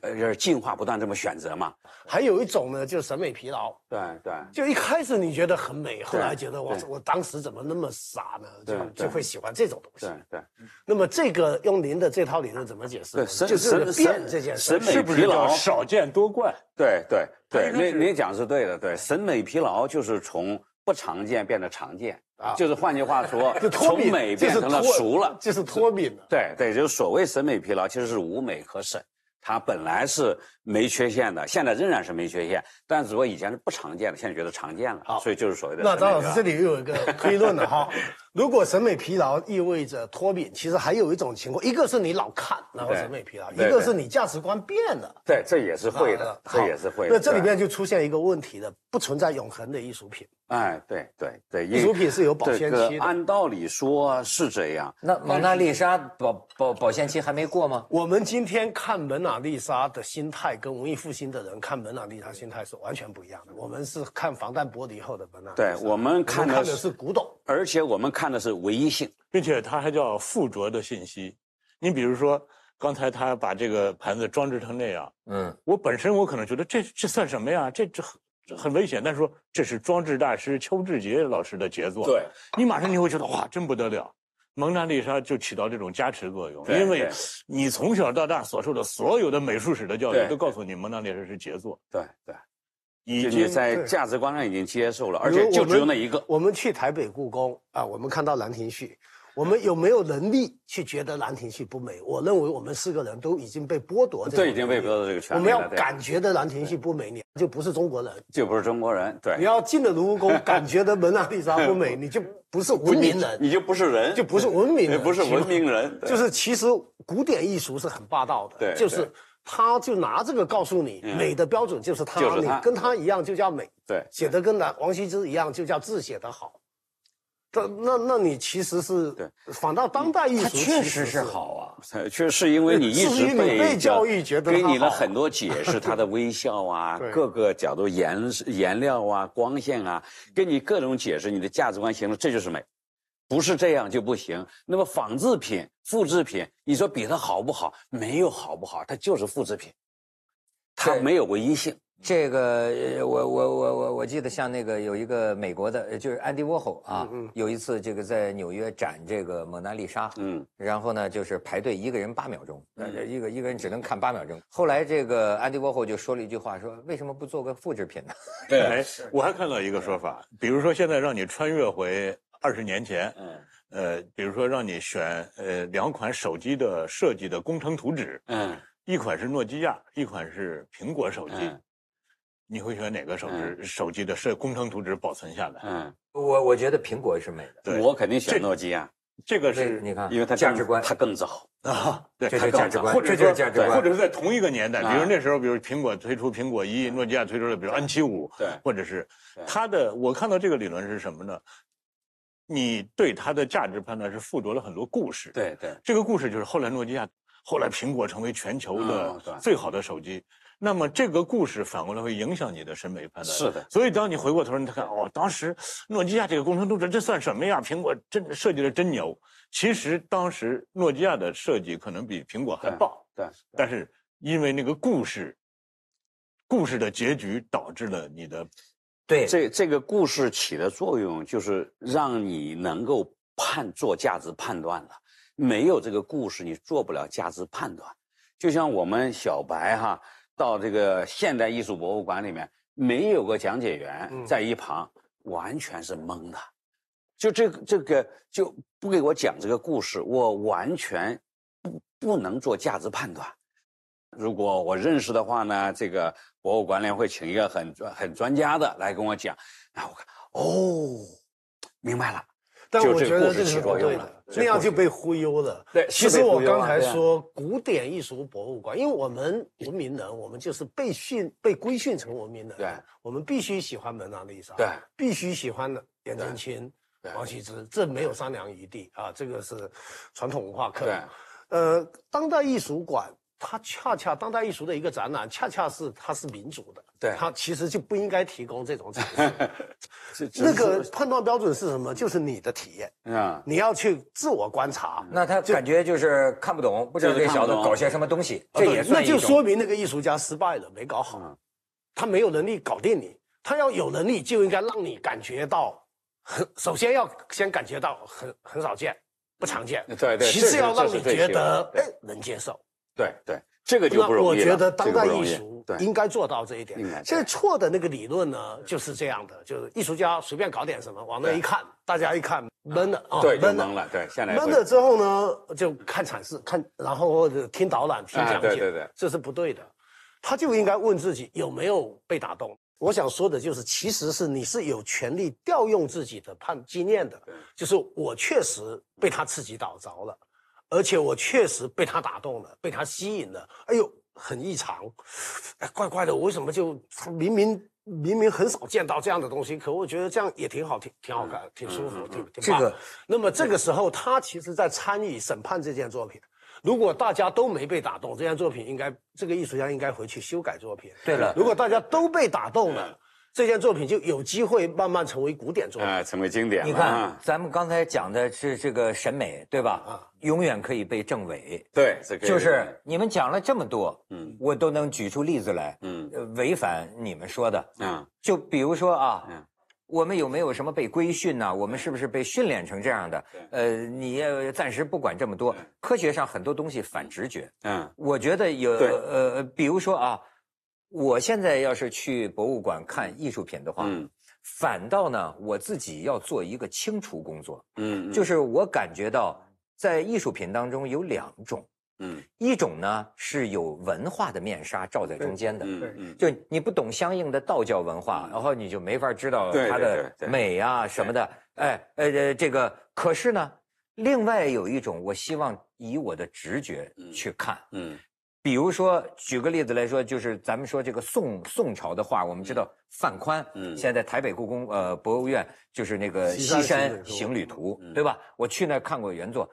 Speaker 2: 呃呃进化不断这么选择嘛。
Speaker 4: 还有一种呢，就是审美疲劳。
Speaker 2: 对对，
Speaker 4: 就一开始你觉得很美，后来觉得我我当时怎么那么傻呢？就就会喜欢这种东西。
Speaker 2: 对对。
Speaker 4: 那么这个用您的这套理论怎么解释？就是变这件事，
Speaker 2: 审美疲劳
Speaker 3: 少见多怪。
Speaker 2: 对对。对，您您讲是对的，对，审美疲劳就是从不常见变得常见啊，就是换句话说，从美变成了熟了，
Speaker 4: 这是脱敏了。
Speaker 2: 对对，就是所谓审美疲劳，其实是无美可审。它本来是没缺陷的，现在仍然是没缺陷，但只不过以前是不常见的，现在觉得常见了，所以就是所谓的。
Speaker 4: 那张老师这里又有一个推论了哈，如果审美疲劳意味着脱敏，其实还有一种情况，一个是你老看然后审美疲劳，一个是你价值观变了。
Speaker 2: 对，这也是会的，这也是会的。那
Speaker 4: 这里面就出现一个问题了，不存在永恒的艺术品。
Speaker 2: 哎，对对对，
Speaker 4: 艺术品是有保鲜期的。
Speaker 2: 按道理说是这样。
Speaker 1: 那蒙娜丽莎保保保鲜期还没过吗？
Speaker 4: 我们今天看蒙娜丽莎的心态，跟文艺复兴的人看蒙娜丽莎心态是完全不一样的。我们是看防弹玻璃后的蒙娜。
Speaker 2: 对，我们看的
Speaker 4: 是古董，
Speaker 2: 而且我们看的是唯一性，
Speaker 3: 并且它还叫附着的信息。你比如说，刚才他把这个盘子装置成那样，嗯，我本身我可能觉得这这算什么呀？这这。很危险，但是说这是装置大师邱志杰老师的杰作。
Speaker 2: 对，
Speaker 3: 你马上你会觉得哇，真不得了。蒙娜丽莎就起到这种加持作用，因为你从小到大所受的所有的美术史的教育都告诉你蒙娜丽莎是杰作。
Speaker 2: 对对。已经在价值观上已经接受了，而且就只有那一个。
Speaker 4: 我们去台北故宫啊，我们看到《兰亭序》。我们有没有能力去觉得《兰亭序》不美？我认为我们四个人都已经被剥夺
Speaker 2: 这，已经被剥夺这个权利
Speaker 4: 我们要感觉的《兰亭序》不美，你就不是中国人，
Speaker 2: 就不是中国人。对，
Speaker 4: 你要进了卢浮宫，感觉的蒙娜丽莎不美，你就不是文明人，
Speaker 2: 你就不是人，
Speaker 4: 就不是文明人，
Speaker 2: 不是文明人。
Speaker 4: 就是其实古典艺术是很霸道的，
Speaker 2: 对，
Speaker 4: 就是他就拿这个告诉你，美的标准就是他，你跟他一样就叫美，
Speaker 2: 对，
Speaker 4: 写的跟王王羲之一样就叫字写得好。那那那你其实是对，反倒当代艺术
Speaker 1: 确实是好啊，
Speaker 2: 确实因为你 一直
Speaker 4: 被教育，觉得
Speaker 2: 给你了很多解释，他的微笑啊，各个角度颜颜料啊，光线啊，给你各种解释，你的价值观形成，这就是美，不是这样就不行。那么仿制品、复制品，你说比它好不好？没有好不好，它就是复制品，它没有唯一性。
Speaker 1: 这个我我我我我记得像那个有一个美国的，就是安迪沃霍啊，有一次这个在纽约展这个蒙娜丽莎，嗯，然后呢就是排队一个人八秒钟，一个一个人只能看八秒钟。后来这个安迪沃霍就说了一句话，说为什么不做个复制品呢？
Speaker 3: 对，我还看到一个说法，比如说现在让你穿越回二十年前，嗯，呃，比如说让你选呃两款手机的设计的工程图纸，嗯，一款是诺基亚，一款是苹果手机。你会选哪个手机？手机的设工程图纸保存下来？嗯，
Speaker 1: 我我觉得苹果是美的。
Speaker 2: 我肯定选诺基亚。
Speaker 3: 这个是
Speaker 1: 你看，
Speaker 2: 因为它
Speaker 1: 价值观
Speaker 2: 它更早
Speaker 1: 啊。对，这是价值观，
Speaker 3: 或者
Speaker 1: 是价值观，
Speaker 3: 或者是在同一个年代，比如那时候，比如苹果推出苹果一，诺基亚推出了比如 N 七五，
Speaker 2: 对，
Speaker 3: 或者是它的，我看到这个理论是什么呢？你对它的价值判断是附着了很多故事。
Speaker 2: 对对，
Speaker 3: 这个故事就是后来诺基亚，后来苹果成为全球的最好的手机。那么这个故事反过来会影响你的审美判断。
Speaker 2: 是的，
Speaker 3: 所以当你回过头你看，哦，当时诺基亚这个工程图纸这算什么呀？苹果真设计的真牛。其实当时诺基亚的设计可能比苹果还棒。
Speaker 2: 对。
Speaker 3: 但是因为那个故事，故事的结局导致了你的，
Speaker 1: 对
Speaker 2: 这这个故事起的作用就是让你能够判做价值判断了。没有这个故事，你做不了价值判断。就像我们小白哈。到这个现代艺术博物馆里面，没有个讲解员在一旁，完全是懵的。就这个这个就不给我讲这个故事，我完全不不能做价值判断。如果我认识的话呢，这个博物馆里会请一个很专很专家的来跟我讲。那我看哦，明白了。
Speaker 4: 但我觉得这是不对的，那样就被忽悠了。
Speaker 2: 对，
Speaker 4: 其实我刚才说古典艺术博物馆，因为我们文明人，我们就是被训、被规训成文明人。
Speaker 2: 对，
Speaker 4: 我们必须喜欢蒙娜丽莎，
Speaker 2: 对，
Speaker 4: 必须喜欢的颜真卿、王羲之，这没有商量余地啊！这个是传统文化课。
Speaker 2: 对，
Speaker 4: 呃，当代艺术馆。它恰恰当代艺术的一个展览，恰恰是它是民主的，
Speaker 2: 对，
Speaker 4: 它其实就不应该提供这种展示。那个判断标准是什么？就是你的体验啊，你要去自我观察。
Speaker 1: 那他感觉就是看不懂，不知道这小子搞些什么东西，这也
Speaker 4: 那就说明那个艺术家失败了，没搞好，他没有能力搞定你。他要有能力，就应该让你感觉到很，首先要先感觉到很很少见，不常见。
Speaker 2: 对对，
Speaker 4: 其次要让你觉得哎能接受。
Speaker 2: 对对，这个就不容
Speaker 4: 易我觉得当代艺术应该做到这一点。现在错的那个理论呢，就是这样的，就是艺术家随便搞点什么，往那一看，大家一看闷了
Speaker 2: 啊，闷了，对，
Speaker 4: 闷了之后呢，就看阐释，看然后或者听导览、听讲解，
Speaker 2: 对对对，
Speaker 4: 这是不对的。他就应该问自己有没有被打动。我想说的就是，其实是你是有权利调用自己的判经验的，就是我确实被他刺激到着了。而且我确实被他打动了，被他吸引了。哎呦，很异常，哎，怪怪的。我为什么就明明明明很少见到这样的东西？可我觉得这样也挺好，挺挺好看，挺舒服，挺挺棒。那么这个时候，他其实在参与审判这件作品。如果大家都没被打动，这件作品应该这个艺术家应该回去修改作品。
Speaker 1: 对了，
Speaker 4: 如果大家都被打动了。这件作品就有机会慢慢成为古典作品，
Speaker 2: 哎，成为经典。
Speaker 1: 你看，咱们刚才讲的是这个审美，对吧？啊，永远可以被证伪。
Speaker 2: 对，
Speaker 1: 就是你们讲了这么多，嗯，我都能举出例子来，嗯，违反你们说的，嗯，就比如说啊，嗯，我们有没有什么被规训呢？我们是不是被训练成这样的？呃，你暂时不管这么多，科学上很多东西反直觉，嗯，我觉得有，呃，比如说啊。我现在要是去博物馆看艺术品的话，嗯，反倒呢，我自己要做一个清除工作，嗯，就是我感觉到在艺术品当中有两种。嗯，一种呢是有文化的面纱罩在中间的，嗯嗯，就你不懂相应的道教文化，然后你就没法知道它的美啊什么的，哎呃这个可是呢，另外有一种，我希望以我的直觉去看，嗯，比如说举个例子来说，就是咱们说这个宋宋朝的画，我们知道范宽，嗯，现在台北故宫呃博物院就是那个《西山行旅图》，对吧？我去那儿看过原作，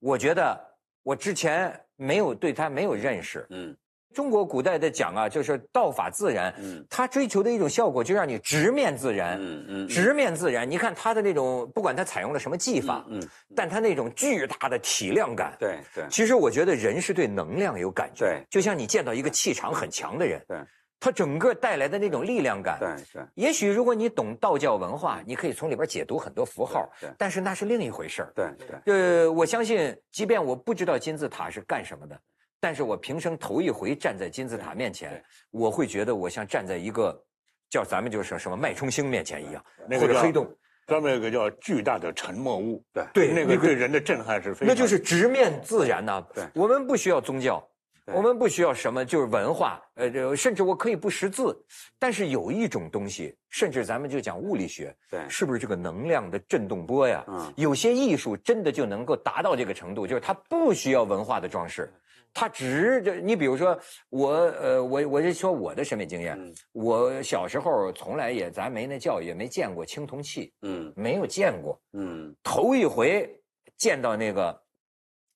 Speaker 1: 我觉得。我之前没有对他没有认识，嗯，中国古代的讲啊，就是道法自然，嗯，他追求的一种效果，就让你直面自然，嗯嗯，直面自然。你看他的那种，不管他采用了什么技法，嗯，但他那种巨大的体量感，
Speaker 2: 对对。
Speaker 1: 其实我觉得人是对能量有感觉，对，就像你见到一个气场很强的人，
Speaker 2: 对。
Speaker 1: 他整个带来的那种力量感，
Speaker 2: 对对。
Speaker 1: 也许如果你懂道教文化，你可以从里边解读很多符号，对。但是那是另一回事儿，
Speaker 2: 对对。
Speaker 1: 呃，我相信，即便我不知道金字塔是干什么的，但是我平生头一回站在金字塔面前，我会觉得我像站在一个叫咱们就是什么脉冲星面前一样，或者黑洞，
Speaker 3: 专门有个叫巨大的沉默物，
Speaker 2: 对
Speaker 3: 对，那个对人的震撼是非常。
Speaker 1: 那就是直面自然呐，
Speaker 2: 对，
Speaker 1: 我们不需要宗教。我们不需要什么，就是文化，呃，甚至我可以不识字，但是有一种东西，甚至咱们就讲物理学，
Speaker 2: 对，
Speaker 1: 是不是这个能量的振动波呀？嗯，有些艺术真的就能够达到这个程度，就是它不需要文化的装饰，它只就你比如说我，呃，我我就说我的审美经验，我小时候从来也咱没那教育，也没见过青铜器，嗯，没有见过，嗯，头一回见到那个。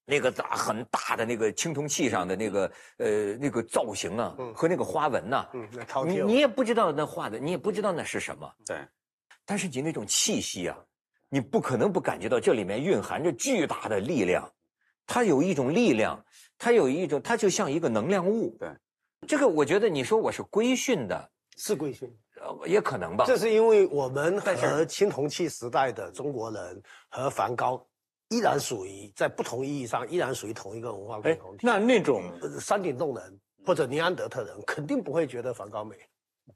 Speaker 1: 那个大很大的那个青铜器上的那个呃那个造型啊和那个花纹呐，嗯你你也不知道那画的，你也不知道那是什么。
Speaker 2: 对，
Speaker 1: 但是你那种气息啊，你不可能不感觉到这里面蕴含着巨大的力量，它有一种力量，它有一种，它就像一个能量物。
Speaker 2: 对，
Speaker 1: 这个我觉得你说我是规训的，
Speaker 4: 是规训，
Speaker 1: 呃也可能吧。
Speaker 4: 这是因为我们和青铜器时代的中国人和梵高。依然属于在不同意义上依然属于同一个文化共同体。
Speaker 3: 那那种
Speaker 4: 山顶洞人或者尼安德特人肯定不会觉得梵高美。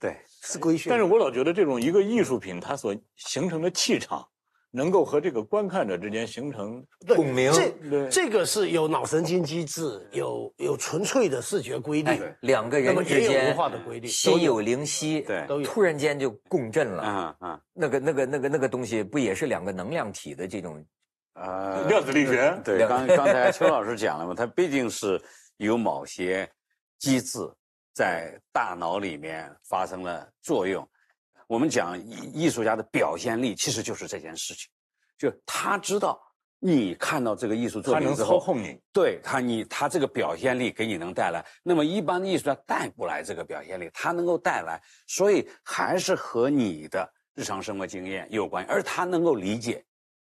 Speaker 2: 对，
Speaker 4: 是规训。
Speaker 3: 但是我老觉得这种一个艺术品它所形成的气场，能够和这个观看者之间形成
Speaker 1: 共鸣。
Speaker 4: 这这个是有脑神经机制，有有纯粹的视觉规律。
Speaker 1: 两个人之间
Speaker 4: 文化的规律，
Speaker 1: 心有灵犀，
Speaker 2: 对，
Speaker 1: 突然间就共振了。啊啊，那个那个那个那个东西不也是两个能量体的这种？
Speaker 3: 呃，量子力学
Speaker 2: 对，刚刚才邱老师讲了嘛，它毕竟是有某些机制在大脑里面发生了作用。我们讲艺艺术家的表现力，其实就是这件事情，就他知道你看到这个艺术作品之后，
Speaker 3: 操控你，
Speaker 2: 对他你他这个表现力给你能带来。那么一般的艺术家带不来这个表现力，他能够带来，所以还是和你的日常生活经验有关，而他能够理解。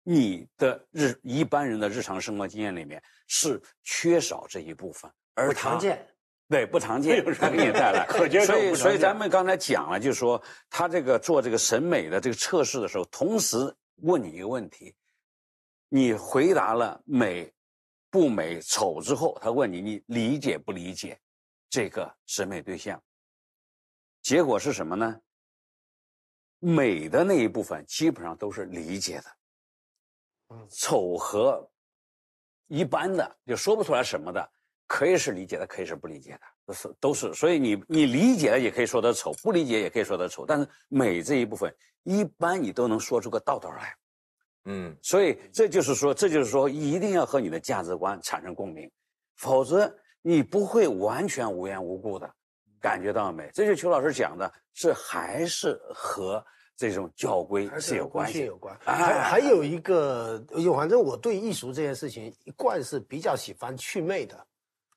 Speaker 2: 你的日一般人的日常生活经验里面是缺少这一部分，而
Speaker 1: 常见，
Speaker 2: 对不常见，他给你带来。所以，所以咱们刚才讲了，就是说他这个做这个审美的这个测试的时候，同时问你一个问题，你回答了美、不美、丑之后，他问你你理解不理解这个审美对象？结果是什么呢？美的那一部分基本上都是理解的。丑和一般的就说不出来什么的，可以是理解的，可以是不理解的，都是都是。所以你你理解了也可以说它丑，不理解也可以说它丑。但是美这一部分，一般你都能说出个道道来。嗯，所以这就是说，这就是说，一定要和你的价值观产生共鸣，否则你不会完全无缘无故的感觉到美。这就邱老师讲的，是还是和。这种教规是有关系，
Speaker 4: 有关。还还有一个，反正我对艺术这件事情一贯是比较喜欢祛魅的，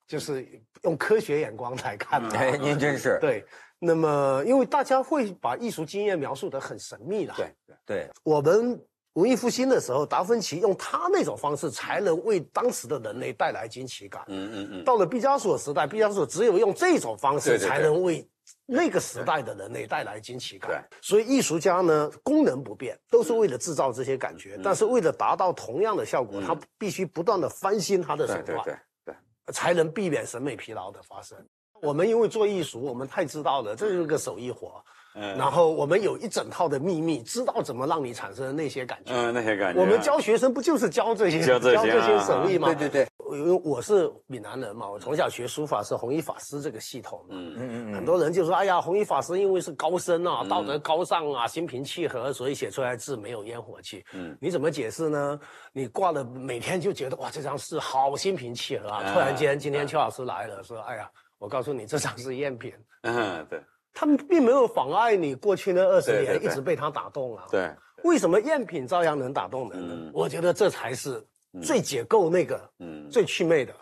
Speaker 4: 就是用科学眼光来看。
Speaker 1: 哎，您真是
Speaker 4: 对。那么，因为大家会把艺术经验描述得很神秘的。
Speaker 2: 对
Speaker 1: 对。
Speaker 4: 我们文艺复兴的时候，达芬奇用他那种方式才能为当时的人类带来惊奇感。嗯嗯嗯。到了毕加索时代，毕加索只有用这种方式才能为。那个时代的人类带来惊奇感，所以艺术家呢功能不变，都是为了制造这些感觉，但是为了达到同样的效果，他必须不断的翻新他的手段，
Speaker 2: 对对对，
Speaker 4: 才能避免审美疲劳的发生。我们因为做艺术，我们太知道了，这就是个手艺活。然后我们有一整套的秘密，知道怎么让你产生那些感觉。
Speaker 2: 嗯，那些感觉。
Speaker 4: 我们教学生不就是教这些
Speaker 2: 教这
Speaker 4: 些手艺吗？
Speaker 1: 对对对。
Speaker 4: 因为我是闽南人嘛，我从小学书法是弘一法师这个系统。嗯嗯嗯。很多人就说：“哎呀，弘一法师因为是高僧啊，道德高尚啊，心平气和，所以写出来字没有烟火气。”嗯。你怎么解释呢？你挂了每天就觉得哇，这张是好心平气和啊！突然间今天邱老师来了，说：“哎呀，我告诉你，这张是赝品。”
Speaker 2: 嗯，对。
Speaker 4: 他们并没有妨碍你过去那二十年一直被他打动啊。
Speaker 2: 对，
Speaker 4: 为什么赝品照样能打动人呢？我觉得这才是最解构那个，嗯，最祛魅的。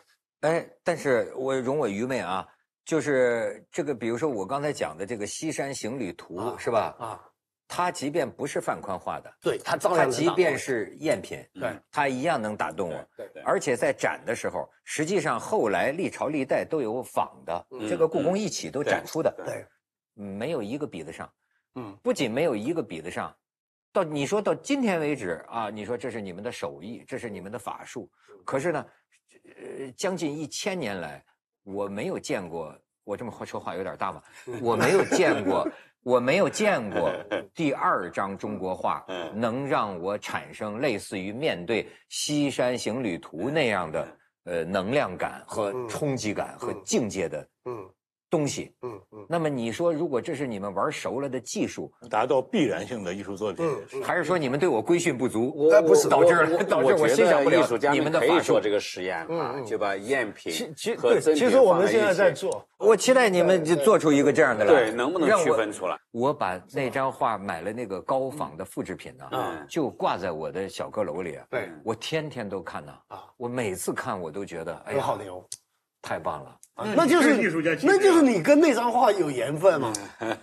Speaker 1: 哎，但是我容我愚昧啊，就是这个，比如说我刚才讲的这个《西山行旅图》，是吧？啊，它即便不是范宽画的，
Speaker 4: 对，它照样
Speaker 1: 它即便是赝品，
Speaker 4: 对，
Speaker 1: 它一样能打动我。
Speaker 4: 对对。
Speaker 1: 而且在展的时候，实际上后来历朝历代都有仿的，这个故宫一起都展出的。
Speaker 4: 对。
Speaker 1: 没有一个比得上，嗯，不仅没有一个比得上，到你说到今天为止啊，你说这是你们的手艺，这是你们的法术，可是呢，呃，将近一千年来，我没有见过，我这么说话有点大嘛，我没有见过，我没有见过 第二张中国画能让我产生类似于面对《西山行旅图》那样的呃能量感和冲击感和境界的，嗯。东西，嗯嗯，那么你说，如果这是你们玩熟了的技术，
Speaker 3: 达到必然性的艺术作品，
Speaker 1: 还是说你们对我规训不足？
Speaker 2: 我
Speaker 1: 不是导致导致我欣赏不了你们的
Speaker 2: 可以做这个实验啊，就把赝品和
Speaker 4: 真品其实我们现在在做，
Speaker 1: 我期待你们就做出一个这样的来，
Speaker 2: 对，能不能区分出来？
Speaker 1: 我把那张画买了那个高仿的复制品呢，就挂在我的小阁楼里，
Speaker 4: 对，
Speaker 1: 我天天都看呢，啊，我每次看我都觉得，哎呀，
Speaker 4: 好牛，
Speaker 1: 太棒了。
Speaker 4: 那就是艺术家，那就是你跟那张画有缘分嘛？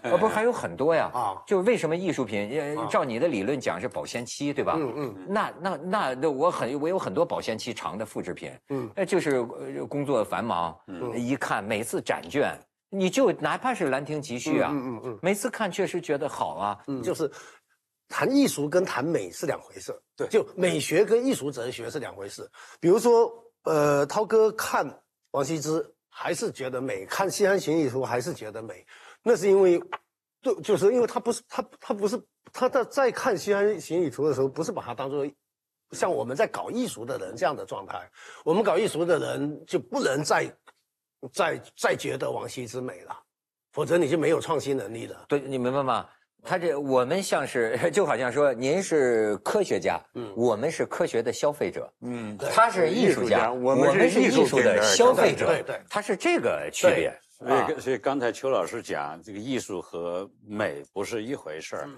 Speaker 1: 啊，不还有很多呀？啊，就为什么艺术品？照你的理论讲是保鲜期，对吧？嗯嗯。那那那那我很我有很多保鲜期长的复制品。嗯。那就是工作繁忙，一看每次展卷，你就哪怕是《兰亭集序》啊，嗯嗯嗯，每次看确实觉得好啊。
Speaker 4: 嗯。就是谈艺术跟谈美是两回事。
Speaker 2: 对。
Speaker 4: 就美学跟艺术哲学是两回事。比如说，呃，涛哥看王羲之。还是觉得美，看《西安行旅图》还是觉得美，那是因为，对，就是因为他不是他他不是他在在看《西安行旅图》的时候，不是把它当做像我们在搞艺术的人这样的状态，我们搞艺术的人就不能再再再觉得王羲之美了，否则你就没有创新能力了。
Speaker 1: 对，你明白吗？他这我们像是 就好像说，您是科学家，嗯，我们是科学的消费者，嗯，他是艺术家，我们是艺术的消费者，
Speaker 4: 对对，
Speaker 1: 他是这个区别。
Speaker 2: 所以，所以刚才邱老师讲，这个艺术和美不是一回事儿，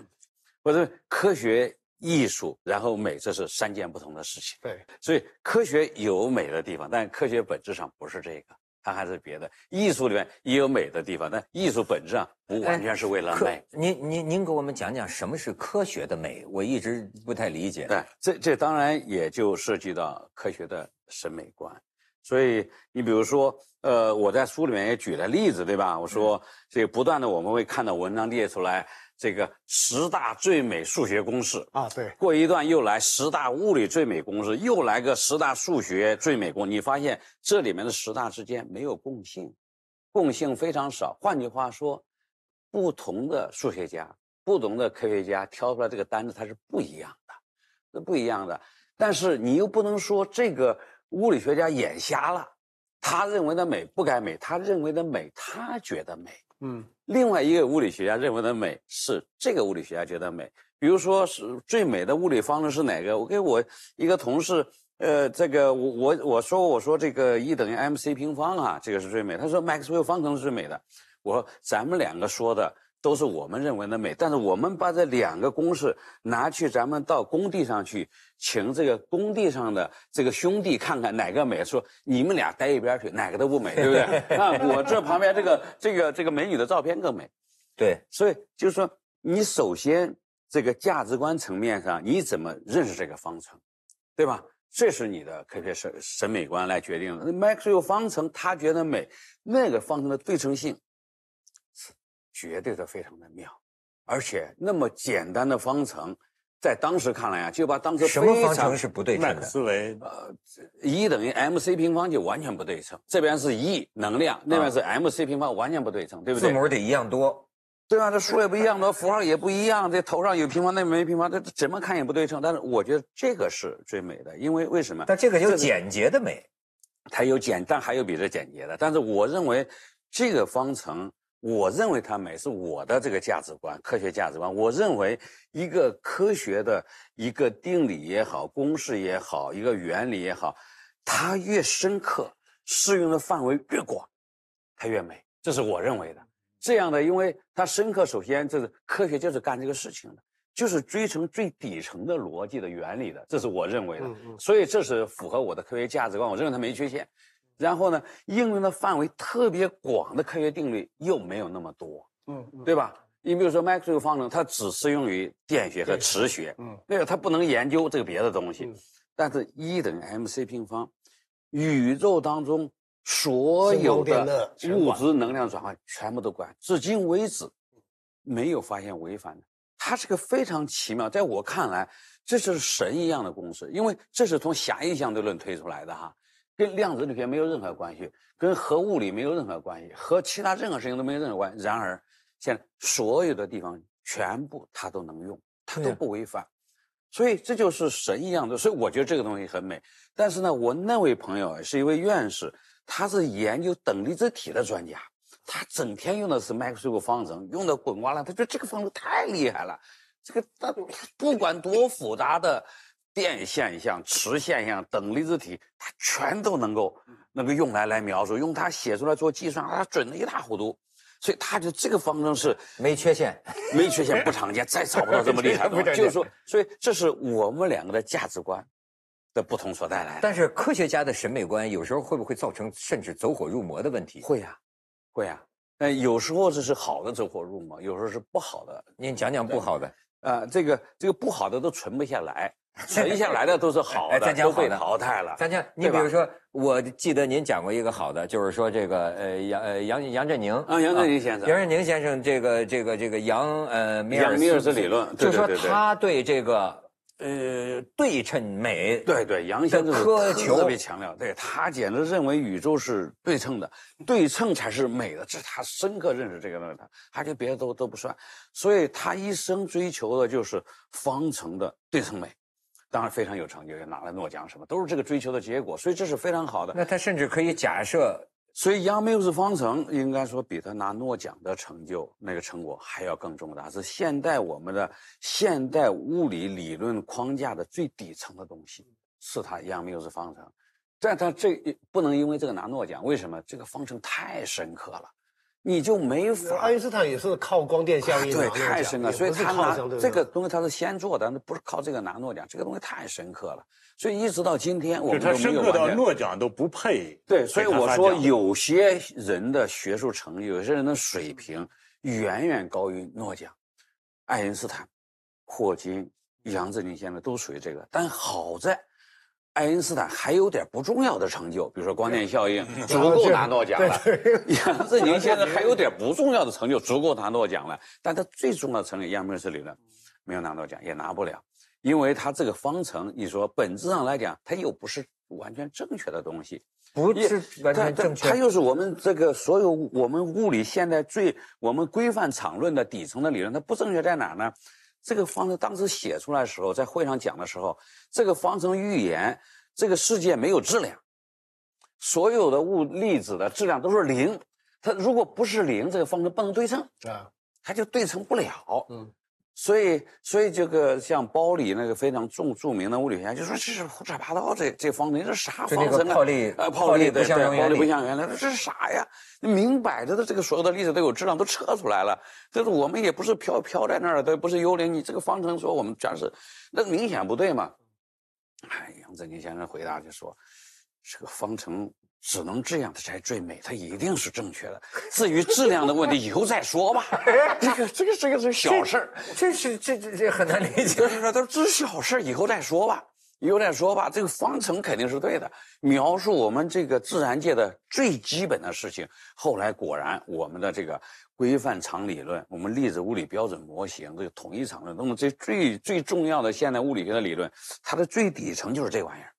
Speaker 2: 或者科学、艺术，然后美，这是三件不同的事情。
Speaker 4: 对，
Speaker 2: 所以科学有美的地方，但科学本质上不是这个。它还是别的艺术里面也有美的地方，但艺术本质上不完全是为了美。
Speaker 1: 您您您给我们讲讲什么是科学的美？我一直不太理解。
Speaker 2: 对，这这当然也就涉及到科学的审美观。所以你比如说，呃，我在书里面也举了例子，对吧？我说这个不断的我们会看到文章列出来。这个十大最美数学公式
Speaker 4: 啊，对，
Speaker 2: 过一段又来十大物理最美公式，又来个十大数学最美公，你发现这里面的十大之间没有共性，共性非常少。换句话说，不同的数学家、不同的科学家挑出来这个单子，它是不一样的，是不一样的。但是你又不能说这个物理学家眼瞎了，他认为的美不该美，他认为的美他觉得美。嗯，另外一个物理学家认为的美是这个物理学家觉得美，比如说是最美的物理方程是哪个？我给我一个同事，呃，这个我我我说我说这个 E 等于 mc 平方啊，这个是最美。他说 Maxwell 方程是最美的。我说咱们两个说的。都是我们认为的美，但是我们把这两个公式拿去，咱们到工地上去，请这个工地上的这个兄弟看看哪个美，说你们俩待一边去，哪个都不美，对不对？那，我这旁边这个这个这个美女的照片更美，
Speaker 1: 对，
Speaker 2: 所以就是说，你首先这个价值观层面上，你怎么认识这个方程，对吧？这是你的科学审审美观来决定的。那 Maxwell 方程他觉得美，那个方程的对称性。绝对的非常的妙，而且那么简单的方程，在当时看来啊，就把当时
Speaker 1: 什么方程是不对称的？
Speaker 3: 思维，呃
Speaker 2: 一等于 mc 平方就完全不对称。这边是 E 能量，那边是 mc 平方，完全不对称，对不对？
Speaker 1: 字母得一样多，
Speaker 2: 对啊？这数也不一样多，符号也不一样，这头上有平方，那边没平方，这怎么看也不对称。但是我觉得这个是最美的，因为为什么？
Speaker 1: 但这个有简洁的美，
Speaker 2: 它有简，但还有比这简洁的。但是我认为这个方程。我认为它美是我的这个价值观，科学价值观。我认为一个科学的一个定理也好，公式也好，一个原理也好，它越深刻，适用的范围越广，它越美。这是我认为的。这样的，因为它深刻，首先这是科学就是干这个事情的，就是追成最底层的逻辑的原理的。这是我认为的。所以这是符合我的科学价值观。我认为它没缺陷。然后呢，应用的范围特别广的科学定律又没有那么多，嗯，对吧？你比如说麦克斯韦方程，它只适用于电学和磁学，嗯，那个它不能研究这个别的东西。但是 E 等于 mc 平方，宇宙当中所有的物质能量转换全部都管，至今为止没有发现违反的。它是个非常奇妙，在我看来，这是神一样的公式，因为这是从狭义相对论推出来的哈。跟量子力学没有任何关系，跟核物理没有任何关系，和其他任何事情都没有任何关系。然而，现在所有的地方全部它都能用，它都不违反，所以这就是神一样的。所以我觉得这个东西很美。但是呢，我那位朋友是一位院士，他是研究等离子体的专家，他整天用的是麦克斯韦方程，用的滚瓜烂，他觉得这个方程太厉害了。这个他不管多复杂的。电现象、磁现象、等离子体，它全都能够能够用来来描述，用它写出来做计算，它准的一塌糊涂。所以他就这个方程式
Speaker 1: 没缺陷，
Speaker 2: 没缺陷不常见，再找不到这么厉害 的。就是说，所以这是我们两个的价值观的不同所带来的。
Speaker 1: 但是科学家的审美观有时候会不会造成甚至走火入魔的问题？
Speaker 2: 会呀，会呀。呃，有时候这是好的走火入魔，有时候是不好的。
Speaker 1: 您讲讲不好的。
Speaker 2: 呃，这个这个不好的都存不下来。存下来的都是好的，都被淘汰了。
Speaker 1: 咱讲，你比如说，我记得您讲过一个好的，就是说这个呃杨呃杨杨振宁
Speaker 2: 啊杨振宁先生，
Speaker 1: 杨振宁先生这个这个这个杨呃
Speaker 2: 米尔米尔斯理论，
Speaker 1: 就说他对这个呃对称美，
Speaker 2: 对对杨先生
Speaker 1: 苛求
Speaker 2: 特别强调，对他简直认为宇宙是对称的，对称才是美的，这是他深刻认识这个东西，他就别的都都不算，所以他一生追求的就是方程的对称美。当然非常有成就，也拿了诺奖，什么都是这个追求的结果，所以这是非常好的。
Speaker 1: 那他甚至可以假设，
Speaker 2: 所以杨缪斯方程应该说比他拿诺奖的成就那个成果还要更重大，是现代我们的现代物理理论框架的最底层的东西，是他杨缪斯方程。但他这不能因为这个拿诺奖，为什么？这个方程太深刻了。你就没法。
Speaker 4: 爱因斯坦也是靠光电效应
Speaker 2: 对，太深了。所以他拿这个东西，他是先做的，那不是靠这个拿诺奖。这个东西太深刻了，所以一直到今天，我们都没有
Speaker 3: 深刻到诺奖都不配。
Speaker 2: 对，所以我说，有些人的学术成就，有些人的水平，远远高于诺奖。爱因斯坦、霍金、杨振宁先生都属于这个，但好在。爱因斯坦还有点不重要的成就，比如说光电效应，足够拿诺奖了。杨振宁现在还有点不重要的成就，足够拿诺奖了。但他最重要的成就，杨缪斯理论，没有拿诺奖，也拿不了，因为他这个方程，你说本质上来讲，它又不是完全正确的东西，
Speaker 1: 不是完全正确。
Speaker 2: 它又是我们这个所有我们物理现在最我们规范场论的底层的理论，它不正确在哪呢？这个方程当时写出来的时候，在会上讲的时候，这个方程预言这个世界没有质量，所有的物粒子的质量都是零。它如果不是零，这个方程不能对称啊，它就对称不了。嗯。所以，所以这个像包里那个非常著著名的物理学家就说：“这是胡扯八道，这这方程这啥方程啊？呃，泡利
Speaker 1: 不像
Speaker 2: 原理，不像原理，这是啥呀？明摆着的，这个所有的粒子都有质量，都测出来了。就是我们也不是飘飘在那儿的，不是幽灵。你这个方程说我们全是，那明显不对嘛。”哎，杨振宁先生回答就说：“这个方程。”只能这样，它才最美，它一定是正确的。至于质量的问题，以后再说吧。这个这个这个是小事儿，
Speaker 1: 这是这这这很难理解。
Speaker 2: 就是说，都是小事儿，以后再说吧。以后再说吧，这个方程肯定是对的，描述我们这个自然界的最基本的事情。后来果然，我们的这个规范场理论，我们粒子物理标准模型，这个统一场论，那么这最最重要的现代物理学的理论，它的最底层就是这玩意儿。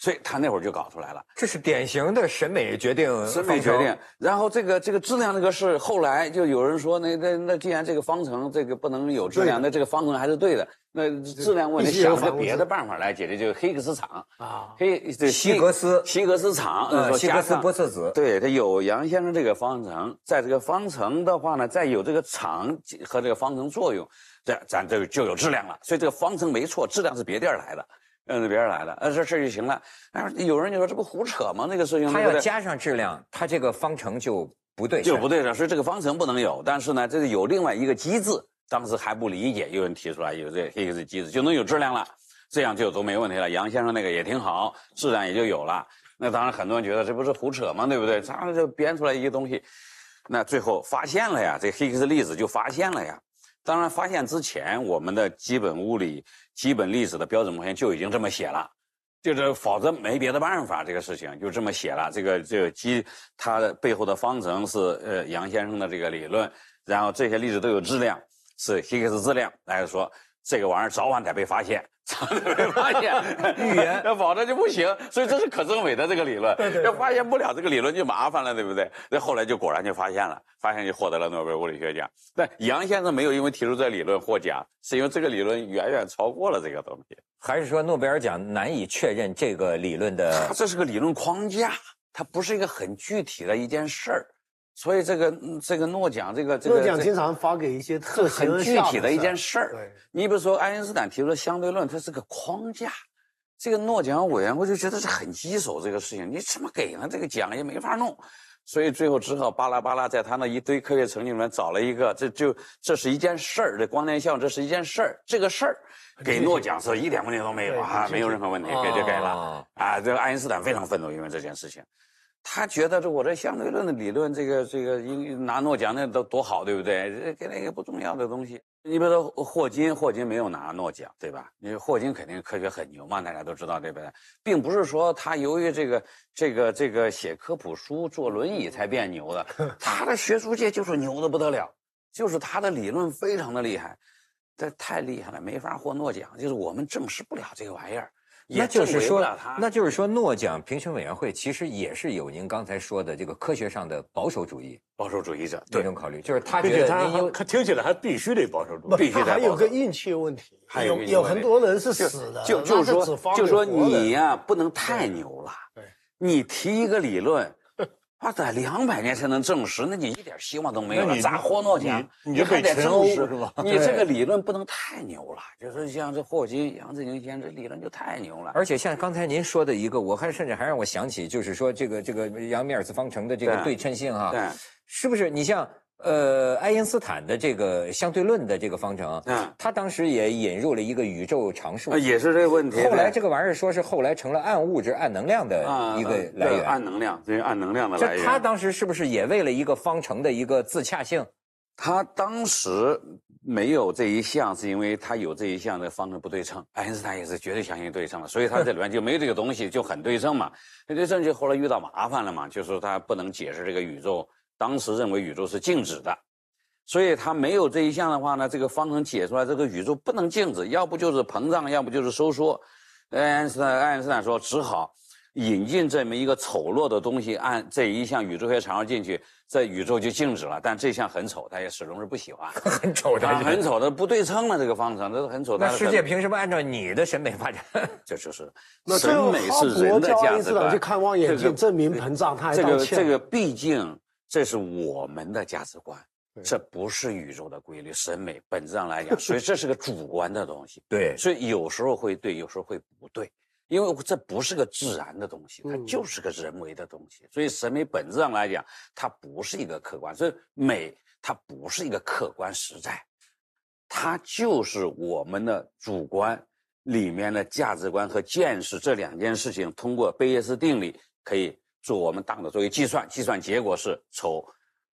Speaker 2: 所以他那会儿就搞出来了，
Speaker 1: 这是典型的审美决定，
Speaker 2: 审美决定。然后这个这个质量这个事，后来就有人说，那那那既然这个方程这个不能有质量，那这个方程还是对的。那质量问题想个别的办法来解决，就是黑格斯场啊，
Speaker 1: 黑希格斯
Speaker 2: 希格斯场，呃，
Speaker 1: 希格斯玻色子。
Speaker 2: 对，它有杨先生这个方程，在这个方程的话呢，再有这个场和这个方程作用，这咱这个就有质量了。所以这个方程没错，质量是别地儿来的。嗯，别人来的，呃，这事就行了。但是有人就说这不胡扯吗？那个事情，
Speaker 1: 他要加上质量，他这个方程就不对，
Speaker 2: 就不对了。所以这个方程不能有。但是呢，这是有另外一个机制，当时还不理解。有人提出来有这黑格斯机制，就能有质量了，这样就都没问题了。杨先生那个也挺好，质量也就有了。那当然很多人觉得这不是胡扯吗？对不对？他就编出来一个东西，那最后发现了呀，这黑格斯粒子就发现了呀。当然，发现之前，我们的基本物理、基本粒子的标准模型就已经这么写了，就是否则没别的办法。这个事情就这么写了。这个这个基，它的背后的方程是呃杨先生的这个理论，然后这些粒子都有质量，是希格斯质量。来说这个玩意儿早晚得被发现。早得被发现
Speaker 1: 预言，
Speaker 2: 要否则就不行。所以这是可证伪的这个理论。
Speaker 1: 对对，
Speaker 2: 要发现不了这个理论就麻烦了，对不对？那后来就果然就发现了，发现就获得了诺贝尔物理学奖。但杨先生没有因为提出这个理论获奖，是因为这个理论远远超过了这个东西。
Speaker 1: 还是说诺贝尔奖难以确认这个理论的？
Speaker 2: 它这是个理论框架，它不是一个很具体的一件事儿。所以这个这个诺奖，这个这个
Speaker 4: 诺奖经常发给一些特
Speaker 2: 很具体的一件事儿。
Speaker 4: 对，
Speaker 2: 你比如说爱因斯坦提出的相对论，它是个框架。这个诺奖委员会就觉得是很棘手这个事情，你怎么给呢？这个奖也没法弄，所以最后只好巴拉巴拉在他那一堆科学成绩里面找了一个，这就这是一件事儿，这光电效应这是一件事儿，这个事儿给诺奖是一点问题都没有啊，没有任何问题，给就给了啊。这个爱因斯坦非常愤怒，因为这件事情。他觉得这我这相对论的理论，这个这个应拿诺奖那都多好，对不对？给那个不重要的东西。你比如说霍金，霍金没有拿诺奖，对吧？你霍金肯定科学很牛嘛，大家都知道，对不对？并不是说他由于这个这个这个写科普书、坐轮椅才变牛的，他的学术界就是牛的不得了，就是他的理论非常的厉害，这太厉害了，没法获诺奖，就是我们证实不了这个玩意儿。
Speaker 1: 那就是说，那就是说，诺奖评审委员会其实也是有您刚才说的这个科学上的保守主义、
Speaker 2: 保守主义者
Speaker 1: 这种考虑，就是他觉得
Speaker 3: 他他听起来还必须得保守主义，
Speaker 2: 必须得。
Speaker 4: 还有个运气问题，
Speaker 2: 还
Speaker 4: 有有很多人是死的，
Speaker 2: 就就是说，就说你呀不能太牛了，你提一个理论。啊，得两百年才能证实，那你一点希望都没有了，咋活诺奖？
Speaker 3: 你
Speaker 2: 还得证实
Speaker 3: 是吧？
Speaker 2: 你这个理论不能太牛了，就是像这霍金、杨振宁先生这理论就太牛了。
Speaker 1: 而且像刚才您说的一个，我还甚至还让我想起，就是说这个这个杨米尔斯方程的这个对称性哈，是不是？你像。呃，爱因斯坦的这个相对论的这个方程，嗯，他当时也引入了一个宇宙常数，
Speaker 2: 也是这个问题。
Speaker 1: 后来这个玩意儿说是后来成了暗物质、暗能量的一个来源，
Speaker 2: 暗能量，这是暗能量的来源。
Speaker 1: 他当时是不是也为了一个方程的一个自洽性？
Speaker 2: 他当时没有这一项，是因为他有这一项的方程不对称。爱因斯坦也是绝对相信对称的，所以他这里面就没有这个东西，就很对称嘛。对称就后来遇到麻烦了嘛，就是他不能解释这个宇宙。当时认为宇宙是静止的，所以他没有这一项的话呢，这个方程解出来，这个宇宙不能静止，要不就是膨胀，要不就是收缩。爱因斯坦爱因斯坦说，只好引进这么一个丑陋的东西，按这一项宇宙学常识进去，这宇宙就静止了。但这项很丑，他也始终是不喜欢。
Speaker 1: 很丑的，
Speaker 2: 很丑的，不对称了这个方程，这是很丑。
Speaker 1: 那世界凭什么按照你的审美发展？
Speaker 2: 这就是审美是人的价值观。
Speaker 4: 去看望远镜，证明膨胀，他还
Speaker 2: 这个这个毕竟。这是我们的价值观，这不是宇宙的规律。审美本质上来讲，所以这是个主观的东西。
Speaker 1: 对，
Speaker 2: 所以有时候会对，有时候会不对，因为这不是个自然的东西，它就是个人为的东西。所以审美本质上来讲，它不是一个客观，所以美它不是一个客观实在，它就是我们的主观里面的价值观和见识这两件事情，通过贝叶斯定理可以。做我们大脑作为计算，计算结果是丑、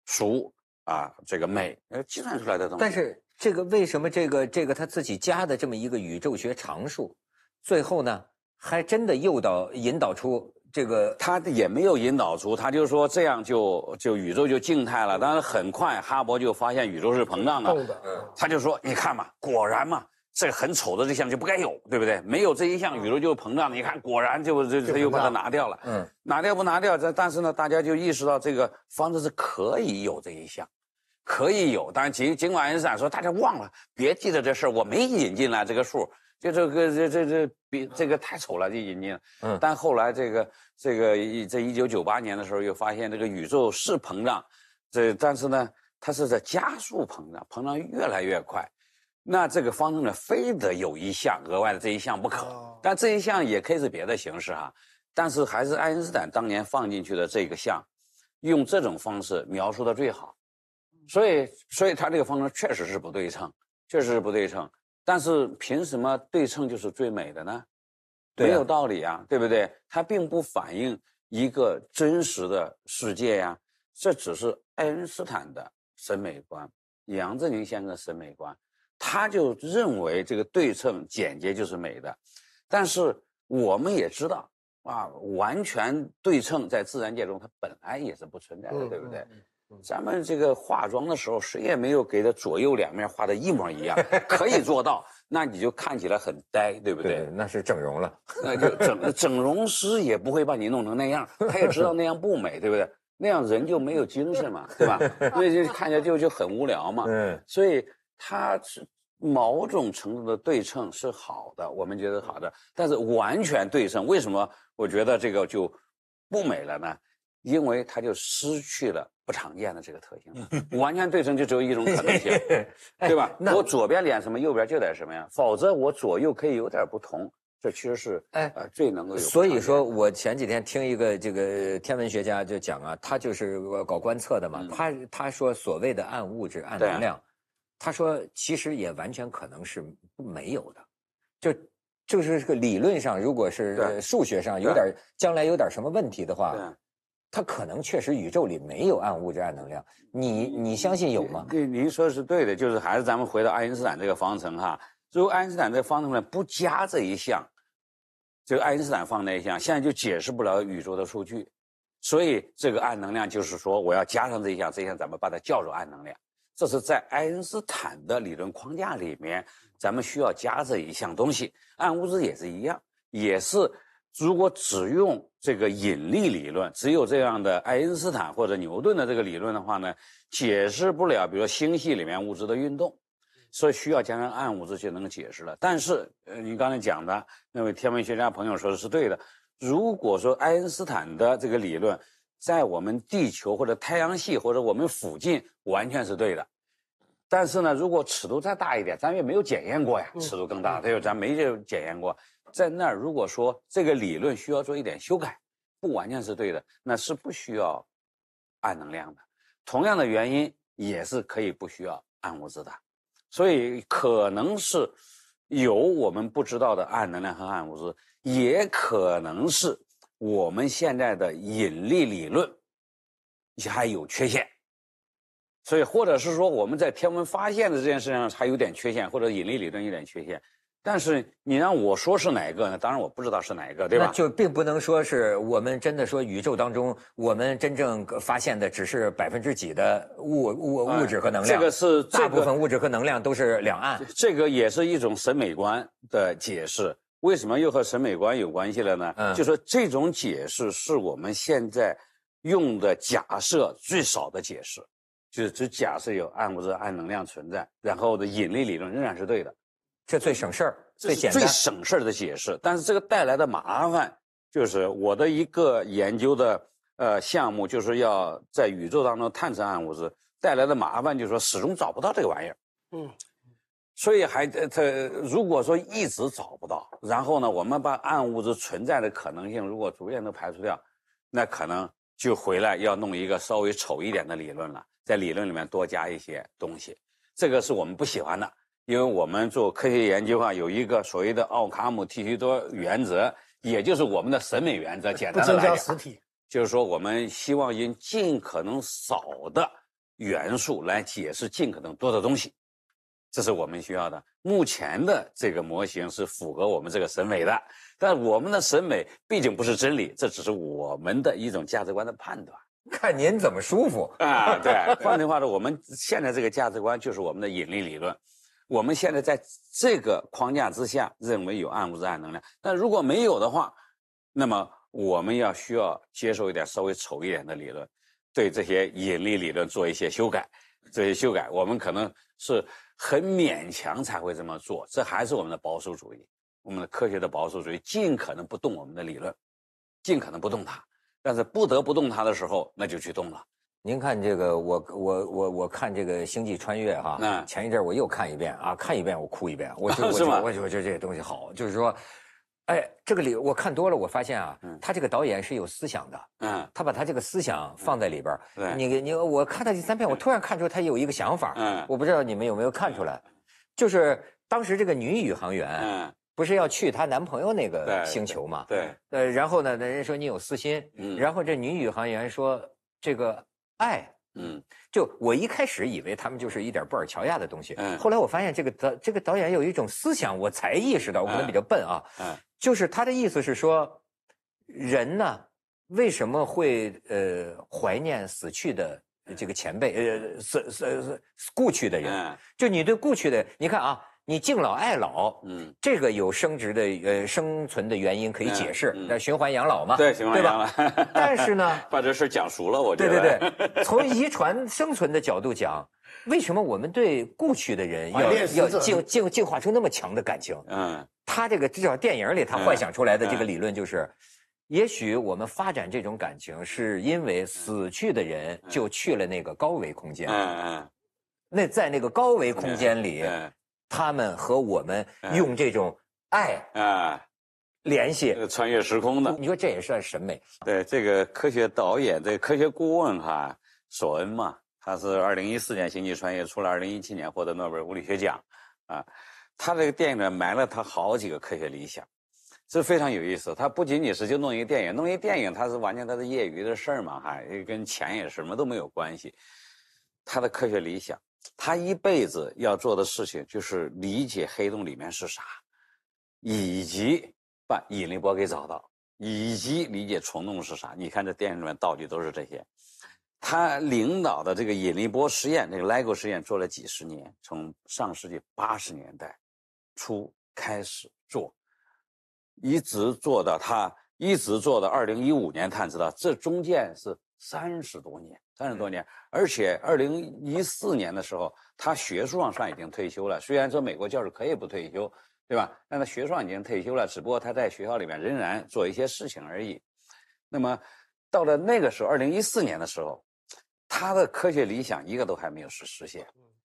Speaker 2: 熟啊，这个美，呃，计算出来的东西。
Speaker 1: 但是这个为什么这个这个他自己加的这么一个宇宙学常数，最后呢还真的诱导引导出这个，
Speaker 2: 他也没有引导出，他就说这样就就宇宙就静态了。但是很快哈勃就发现宇宙是膨胀的，他就说你看嘛，果然嘛，这个很丑的这项就不该有，对不对？没有这一项，宇宙就膨胀了。你看，果然就就他又把它拿掉了。嗯，拿掉不拿掉？这但是呢，大家就意识到这个方子是可以有这一项，可以有。当然，尽尽管爱因斯坦说大家忘了，别记得这事儿，我没引进来这个数。就这个这这这比这个太丑了，就引进了。嗯，但后来这个这个一在一九九八年的时候，又发现这个宇宙是膨胀，这但是呢，它是在加速膨胀，膨胀越来越快。那这个方程呢，非得有一项额外的这一项不可。但这一项也可以是别的形式哈，但是还是爱因斯坦当年放进去的这个项，用这种方式描述的最好。所以，所以他这个方程确实是不对称，确实是不对称。但是凭什么对称就是最美的呢？没有道理啊，对不对？它并不反映一个真实的世界呀，这只是爱因斯坦的审美观，杨振宁先生的审美观，他就认为这个对称简洁就是美的。但是我们也知道啊，完全对称在自然界中它本来也是不存在的，对不对？咱们这个化妆的时候，谁也没有给它左右两面画的一模一样，可以做到，那你就看起来很呆，对不对？
Speaker 1: 那是整容了，
Speaker 2: 那就整整容师也不会把你弄成那样，他也知道那样不美，对不对？那样人就没有精神嘛，对吧？所以就看起来就就很无聊嘛。嗯，所以它是某种程度的对称是好的，我们觉得好的，但是完全对称，为什么我觉得这个就不美了呢？因为它就失去了。不常见的这个特性，完全对称就只有一种可能性，对吧？我左边脸什么，右边就得什么呀？否则我左右可以有点不同，这其实是哎最能够有。
Speaker 1: 所以说我前几天听一个这个天文学家就讲啊，他就是搞观测的嘛，他他说所谓的暗物质、暗能量，他说其实也完全可能是没有的，就就是这个理论上，如果是数学上有点将来有点什么问题的话。它可能确实宇宙里没有暗物质、暗能量，你你相信有吗？
Speaker 2: 对，您说的是对的，就是还是咱们回到爱因斯坦这个方程哈。如果爱因斯坦这个方程呢不加这一项，这个爱因斯坦放那一项，现在就解释不了宇宙的数据。所以这个暗能量就是说我要加上这一项，这一项咱们把它叫做暗能量。这是在爱因斯坦的理论框架里面，咱们需要加这一项东西。暗物质也是一样，也是。如果只用这个引力理论，只有这样的爱因斯坦或者牛顿的这个理论的话呢，解释不了，比如说星系里面物质的运动，所以需要加上暗物质就能解释了。但是，呃，您刚才讲的那位天文学家朋友说的是对的。如果说爱因斯坦的这个理论在我们地球或者太阳系或者我们附近完全是对的，但是呢，如果尺度再大一点，咱也没有检验过呀，尺度更大，对吧咱没这检验过。在那儿，如果说这个理论需要做一点修改，不完全是对的，那是不需要暗能量的。同样的原因也是可以不需要暗物质的，所以可能是有我们不知道的暗能量和暗物质，也可能是我们现在的引力理论还有缺陷。所以，或者是说我们在天文发现的这件事情上还有点缺陷，或者引力理论有点缺陷。但是你让我说是哪个呢？当然我不知道是哪一个，对吧？
Speaker 1: 就并不能说是我们真的说宇宙当中我们真正发现的只是百分之几的物物物质和能量。
Speaker 2: 这个是
Speaker 1: 大部分物质和能量都是两岸。
Speaker 2: 这个也是一种审美观的解释。为什么又和审美观有关系了呢？嗯，就说这种解释是我们现在用的假设最少的解释，就是只假设有暗物质、暗能量存在，然后的引力理论仍然是对的。
Speaker 1: 这最省事儿，
Speaker 2: 最
Speaker 1: 简单、
Speaker 2: 最省事儿的解释。但是这个带来的麻烦，就是我的一个研究的呃项目，就是要在宇宙当中探测暗物质，带来的麻烦就是说始终找不到这个玩意儿。嗯，所以还它如果说一直找不到，然后呢，我们把暗物质存在的可能性如果逐渐都排除掉，那可能就回来要弄一个稍微丑一点的理论了，在理论里面多加一些东西，这个是我们不喜欢的。因为我们做科学研究啊，有一个所谓的奥卡姆剃须刀原则，也就是我们的审美原则。简单的来讲，就是说我们希望用尽可能少的元素来解释尽可能多的东西。这是我们需要的。目前的这个模型是符合我们这个审美的，但我们的审美毕竟不是真理，这只是我们的一种价值观的判断。
Speaker 1: 看您怎么舒服
Speaker 2: 啊！对，换句话说，我们现在这个价值观就是我们的引力理论。我们现在在这个框架之下，认为有暗物质、暗能量。但如果没有的话，那么我们要需要接受一点稍微丑一点的理论，对这些引力理论做一些修改。这些修改，我们可能是很勉强才会这么做。这还是我们的保守主义，我们的科学的保守主义，尽可能不动我们的理论，尽可能不动它。但是不得不动它的时候，那就去动了。
Speaker 1: 您看这个，我我我我看这个《星际穿越》哈，嗯，前一阵我又看一遍啊，看一遍我哭一遍，我就 我就我就觉得这个东西好，就是说，哎，这个里我看多了，我发现啊，他这个导演是有思想的，嗯，他把他这个思想放在里边对，你你我看他第三遍，我突然看出他有一个想法，嗯，我不知道你们有没有看出来，就是当时这个女宇航员，嗯。不是要去她男朋友那个星球嘛？
Speaker 2: 对，
Speaker 1: 呃，然后呢，那人说你有私心，嗯，然后这女宇航员说这个爱，嗯，就我一开始以为他们就是一点布尔乔亚的东西，嗯，后来我发现这个导这个导演有一种思想，我才意识到，我可能比较笨啊，嗯，就是他的意思是说，人呢为什么会呃怀念死去的这个前辈，呃死死死故去的人，就你对故去的，你看啊。你敬老爱老，嗯，这个有生殖的呃生存的原因可以解释，那循环养老嘛，
Speaker 2: 对，循环养老。
Speaker 1: 但是呢，
Speaker 2: 把这事讲熟了，我觉
Speaker 1: 得。对对对，从遗传生存的角度讲，为什么我们对故去的人要要进进进化出那么强的感情？嗯，他这个至少电影里他幻想出来的这个理论就是，也许我们发展这种感情是因为死去的人就去了那个高维空间，嗯嗯，那在那个高维空间里。他们和我们用这种爱啊联系，
Speaker 2: 穿越时空的，
Speaker 1: 你说这也算审美？
Speaker 2: 对，这个科学导演、这个科学顾问哈，索恩嘛，他是二零一四年《星际穿越》出了，二零一七年获得诺贝尔物理学奖，啊，他这个电影里埋了他好几个科学理想，这非常有意思。他不仅仅是就弄一个电影，弄一个电影，他是完全他的业余的事儿嘛，哈，跟钱也什么都没有关系。他的科学理想。他一辈子要做的事情就是理解黑洞里面是啥，以及把引力波给找到，以及理解虫洞是啥。你看这电影里面道具都是这些。他领导的这个引力波实验，这个 LIGO 实验做了几十年，从上世纪八十年代初开始做，一直做到他一直做到二零一五年探测到，这中间是三十多年。三十多年，而且二零一四年的时候，他学术上算已经退休了。虽然说美国教授可以不退休，对吧？但他学术上已经退休了，只不过他在学校里面仍然做一些事情而已。那么到了那个时候，二零一四年的时候，他的科学理想一个都还没有实实现，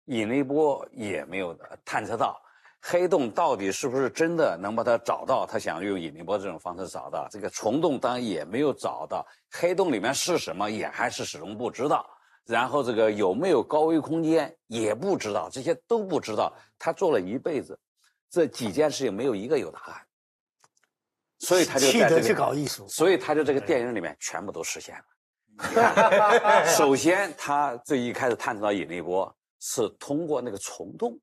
Speaker 2: 引力波也没有探测到。黑洞到底是不是真的能把它找到？他想用引力波这种方式找到这个虫洞，当然也没有找到。黑洞里面是什么，也还是始终不知道。然后这个有没有高维空间也不知道，这些都不知道。他做了一辈子，这几件事情没有一个有答案。所以他就在这
Speaker 4: 去搞艺术。
Speaker 2: 所以他就这个电影里面全部都实现了。首先，他最一开始探测到引力波是通过那个虫洞。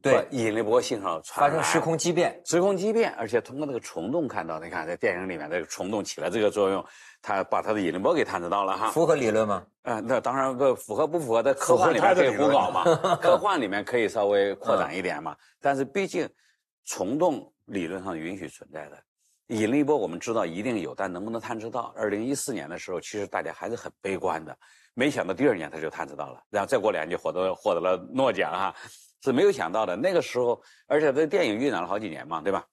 Speaker 1: 对，
Speaker 2: 引力波信号
Speaker 1: 发生时空畸变，
Speaker 2: 时空畸变，而且通过那个虫洞看到，你看在电影里面那个虫洞起了这个作用，它把它的引力波给探测到了哈，
Speaker 1: 符合理论吗？
Speaker 2: 啊，那当然不符合，不符合在科幻里面可以胡搞嘛，科幻里面可以稍微扩展一点嘛，但是毕竟虫洞理论上允许存在的，引力波我们知道一定有，但能不能探测到？二零一四年的时候，其实大家还是很悲观的，没想到第二年他就探测到了，然后再过两年就获得获得了诺奖哈。是没有想到的，那个时候，而且这电影酝酿了好几年嘛，对吧？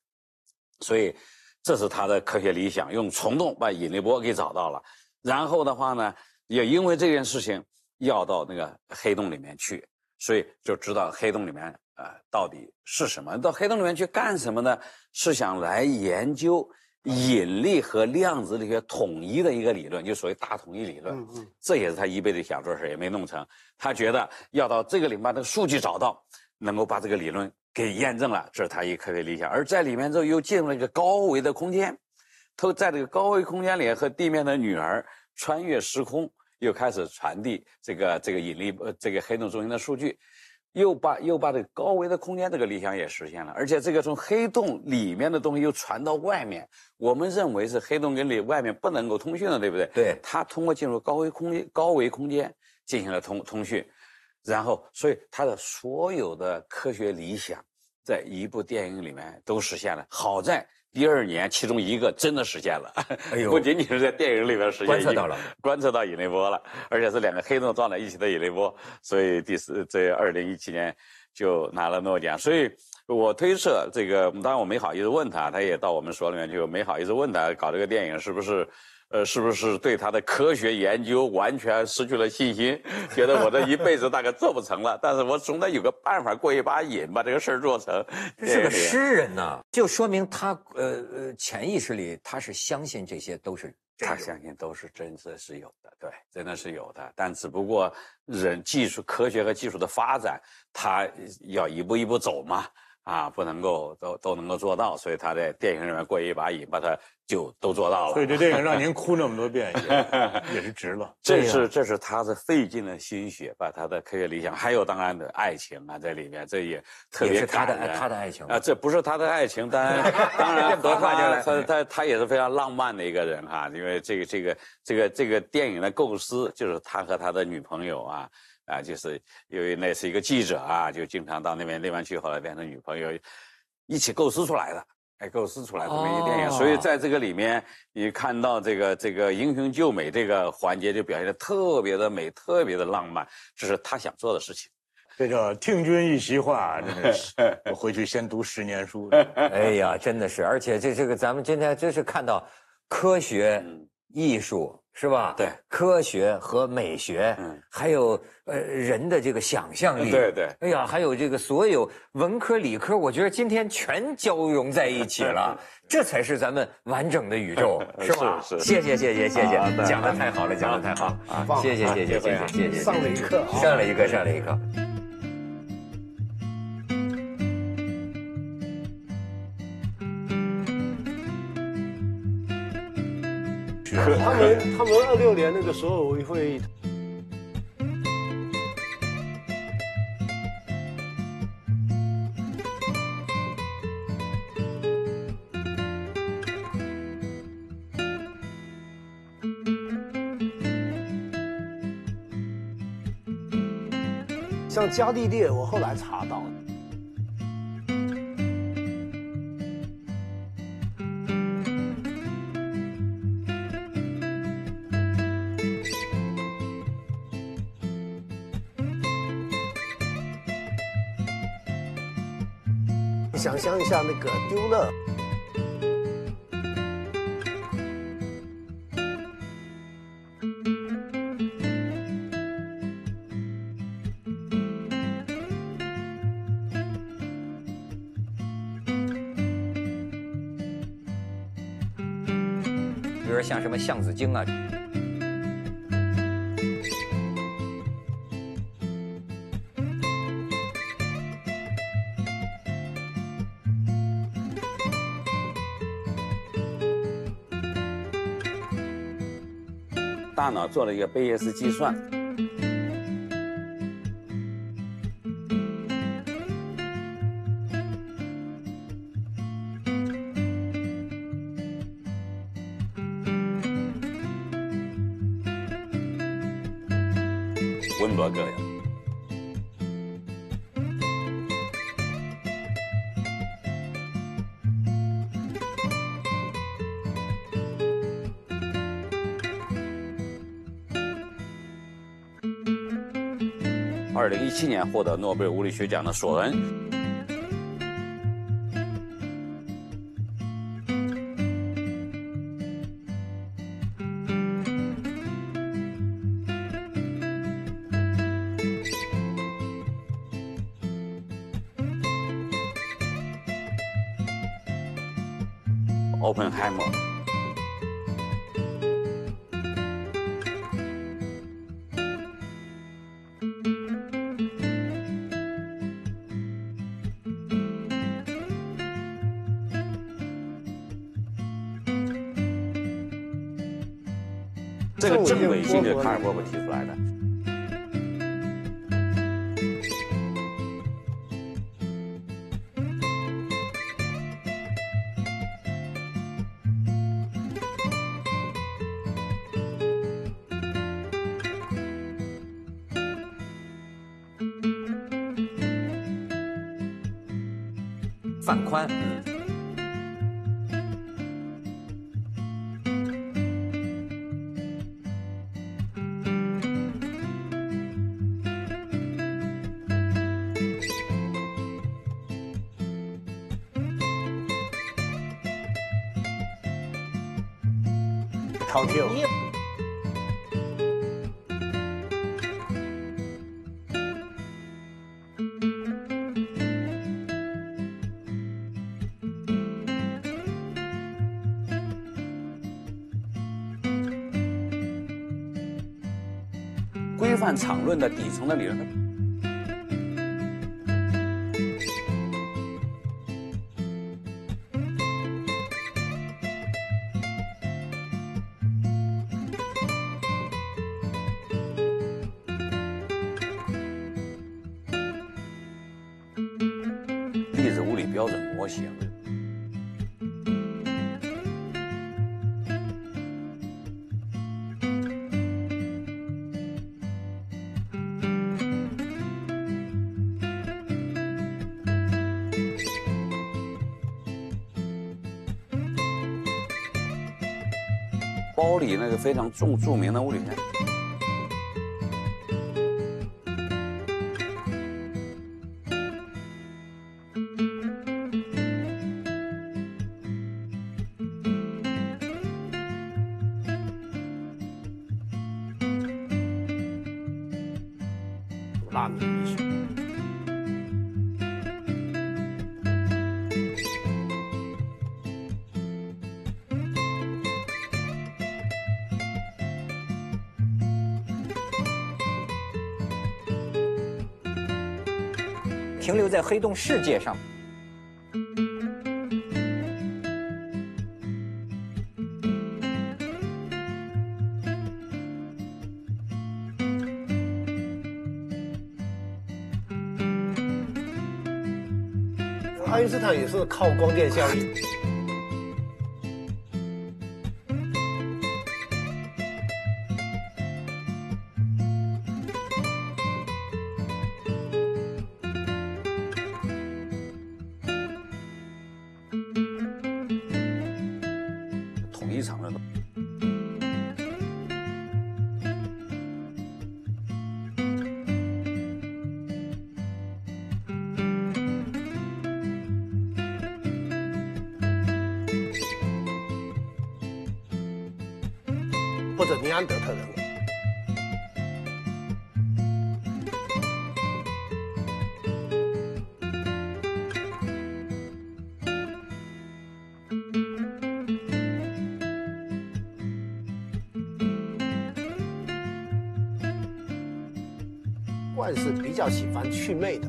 Speaker 2: 所以，这是他的科学理想，用虫洞把引力波给找到了。然后的话呢，也因为这件事情要到那个黑洞里面去，所以就知道黑洞里面呃到底是什么。到黑洞里面去干什么呢？是想来研究引力和量子力学统一的一个理论，就所谓大统一理论。嗯嗯，这也是他一辈子想做事，也没弄成。他觉得要到这个里面把那个数据找到。能够把这个理论给验证了，这是他一个科学理想。而在里面之后，又进入了一个高维的空间，他在这个高维空间里和地面的女儿穿越时空，又开始传递这个这个引力呃这个黑洞中心的数据。又把又把这个高维的空间这个理想也实现了，而且这个从黑洞里面的东西又传到外面，我们认为是黑洞跟里外面不能够通讯的，对不对？
Speaker 1: 对，
Speaker 2: 他通过进入高维空间高维空间进行了通通讯，然后所以他的所有的科学理想在一部电影里面都实现了。好在。第二年，其中一个真的实现了，不仅仅是在电影里面实现，
Speaker 1: 观测到了，
Speaker 2: 观测到引力波了，而且是两个黑洞撞在一起的引力波，所以第四在二零一七年就拿了诺奖。所以我推测这个，当然我没好意思问他，他也到我们所里面去，没好意思问他搞这个电影是不是。呃，是不是对他的科学研究完全失去了信心？觉得我这一辈子大概做不成了，但是我总得有个办法过一把瘾，把这个事儿做成。
Speaker 1: 这是个诗人呐，就说明他呃呃潜意识里他是相信这些都是，
Speaker 2: 他相信都是真的是有的，对，真的是有的。但只不过人技术、科学和技术的发展，他要一步一步走嘛。啊，不能够都都能够做到，所以他在电影里面过一把瘾，把他就都做到了。
Speaker 3: 所以这电影让您哭那么多遍，也 也是值了。
Speaker 2: 这是这是他的费尽了心血，把他的科学理想，还有当然的爱情啊，在里面，这也特别
Speaker 1: 他的他的爱情
Speaker 2: 啊，这不是他的爱情，当然 当然和他他他他也是非常浪漫的一个人哈，因为这个这个这个这个电影的构思就是他和他的女朋友啊。啊，就是因为那是一个记者啊，就经常到那边那边去，后来变成女朋友，一起构思出来的，哎，构思出来这么一个电影。所以在这个里面，你看到这个这个英雄救美这个环节就表现的特别的美，特别的浪漫，这是他想做的事情。
Speaker 3: 这叫听君一席话，真是 我回去先读十年书。
Speaker 1: 哎呀，真的是，而且这这个咱们今天真是看到科学艺术。是吧？
Speaker 2: 对，
Speaker 1: 科学和美学，嗯，还有呃人的这个想象力，
Speaker 2: 对对。
Speaker 1: 哎呀，还有这个所有文科理科，我觉得今天全交融在一起了，这才是咱们完整的宇宙，是吧？
Speaker 2: 是是。
Speaker 1: 谢谢谢谢谢谢，讲的太好了，讲的太好啊！谢谢谢谢谢谢谢谢，
Speaker 4: 上了一课，
Speaker 1: 上了一课，上了一课。
Speaker 4: 他们他们二六年那个时候会，像伽利略，我后来查到。想一下那个丢了，
Speaker 1: 比如说像什么橡子精啊。
Speaker 2: 做了一个贝叶斯计算，七年获得诺贝尔物理学奖的索恩，这个政委性是卡尔伯伯提出来的。场论的底层的理论。一个非常著著名的物理学家。
Speaker 1: 黑洞世界上。
Speaker 4: 爱因斯坦也是靠光电效应。祛魅的。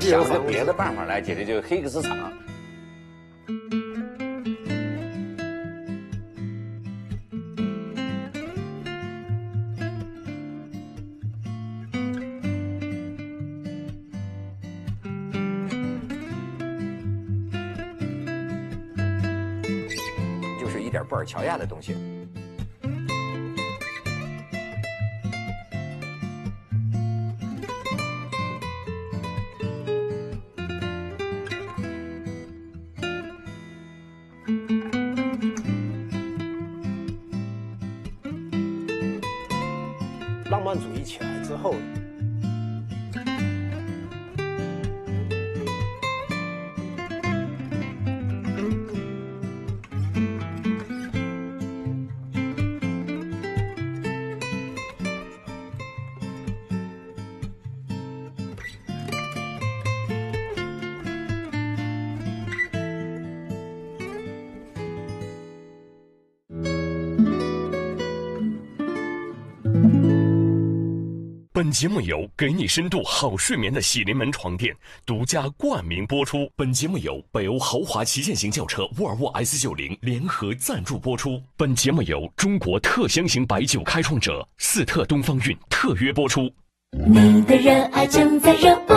Speaker 2: 想个别的办法来解决，就是黑克斯场。
Speaker 1: 乔亚的东西。
Speaker 5: 本节目由给你深度好睡眠的喜临门床垫独家冠名播出。本节目由北欧豪华旗舰型轿车沃尔沃 S 九零联合赞助播出。本节目由中国特香型白酒开创者四特东方韵特约播出。你的热爱正在热播。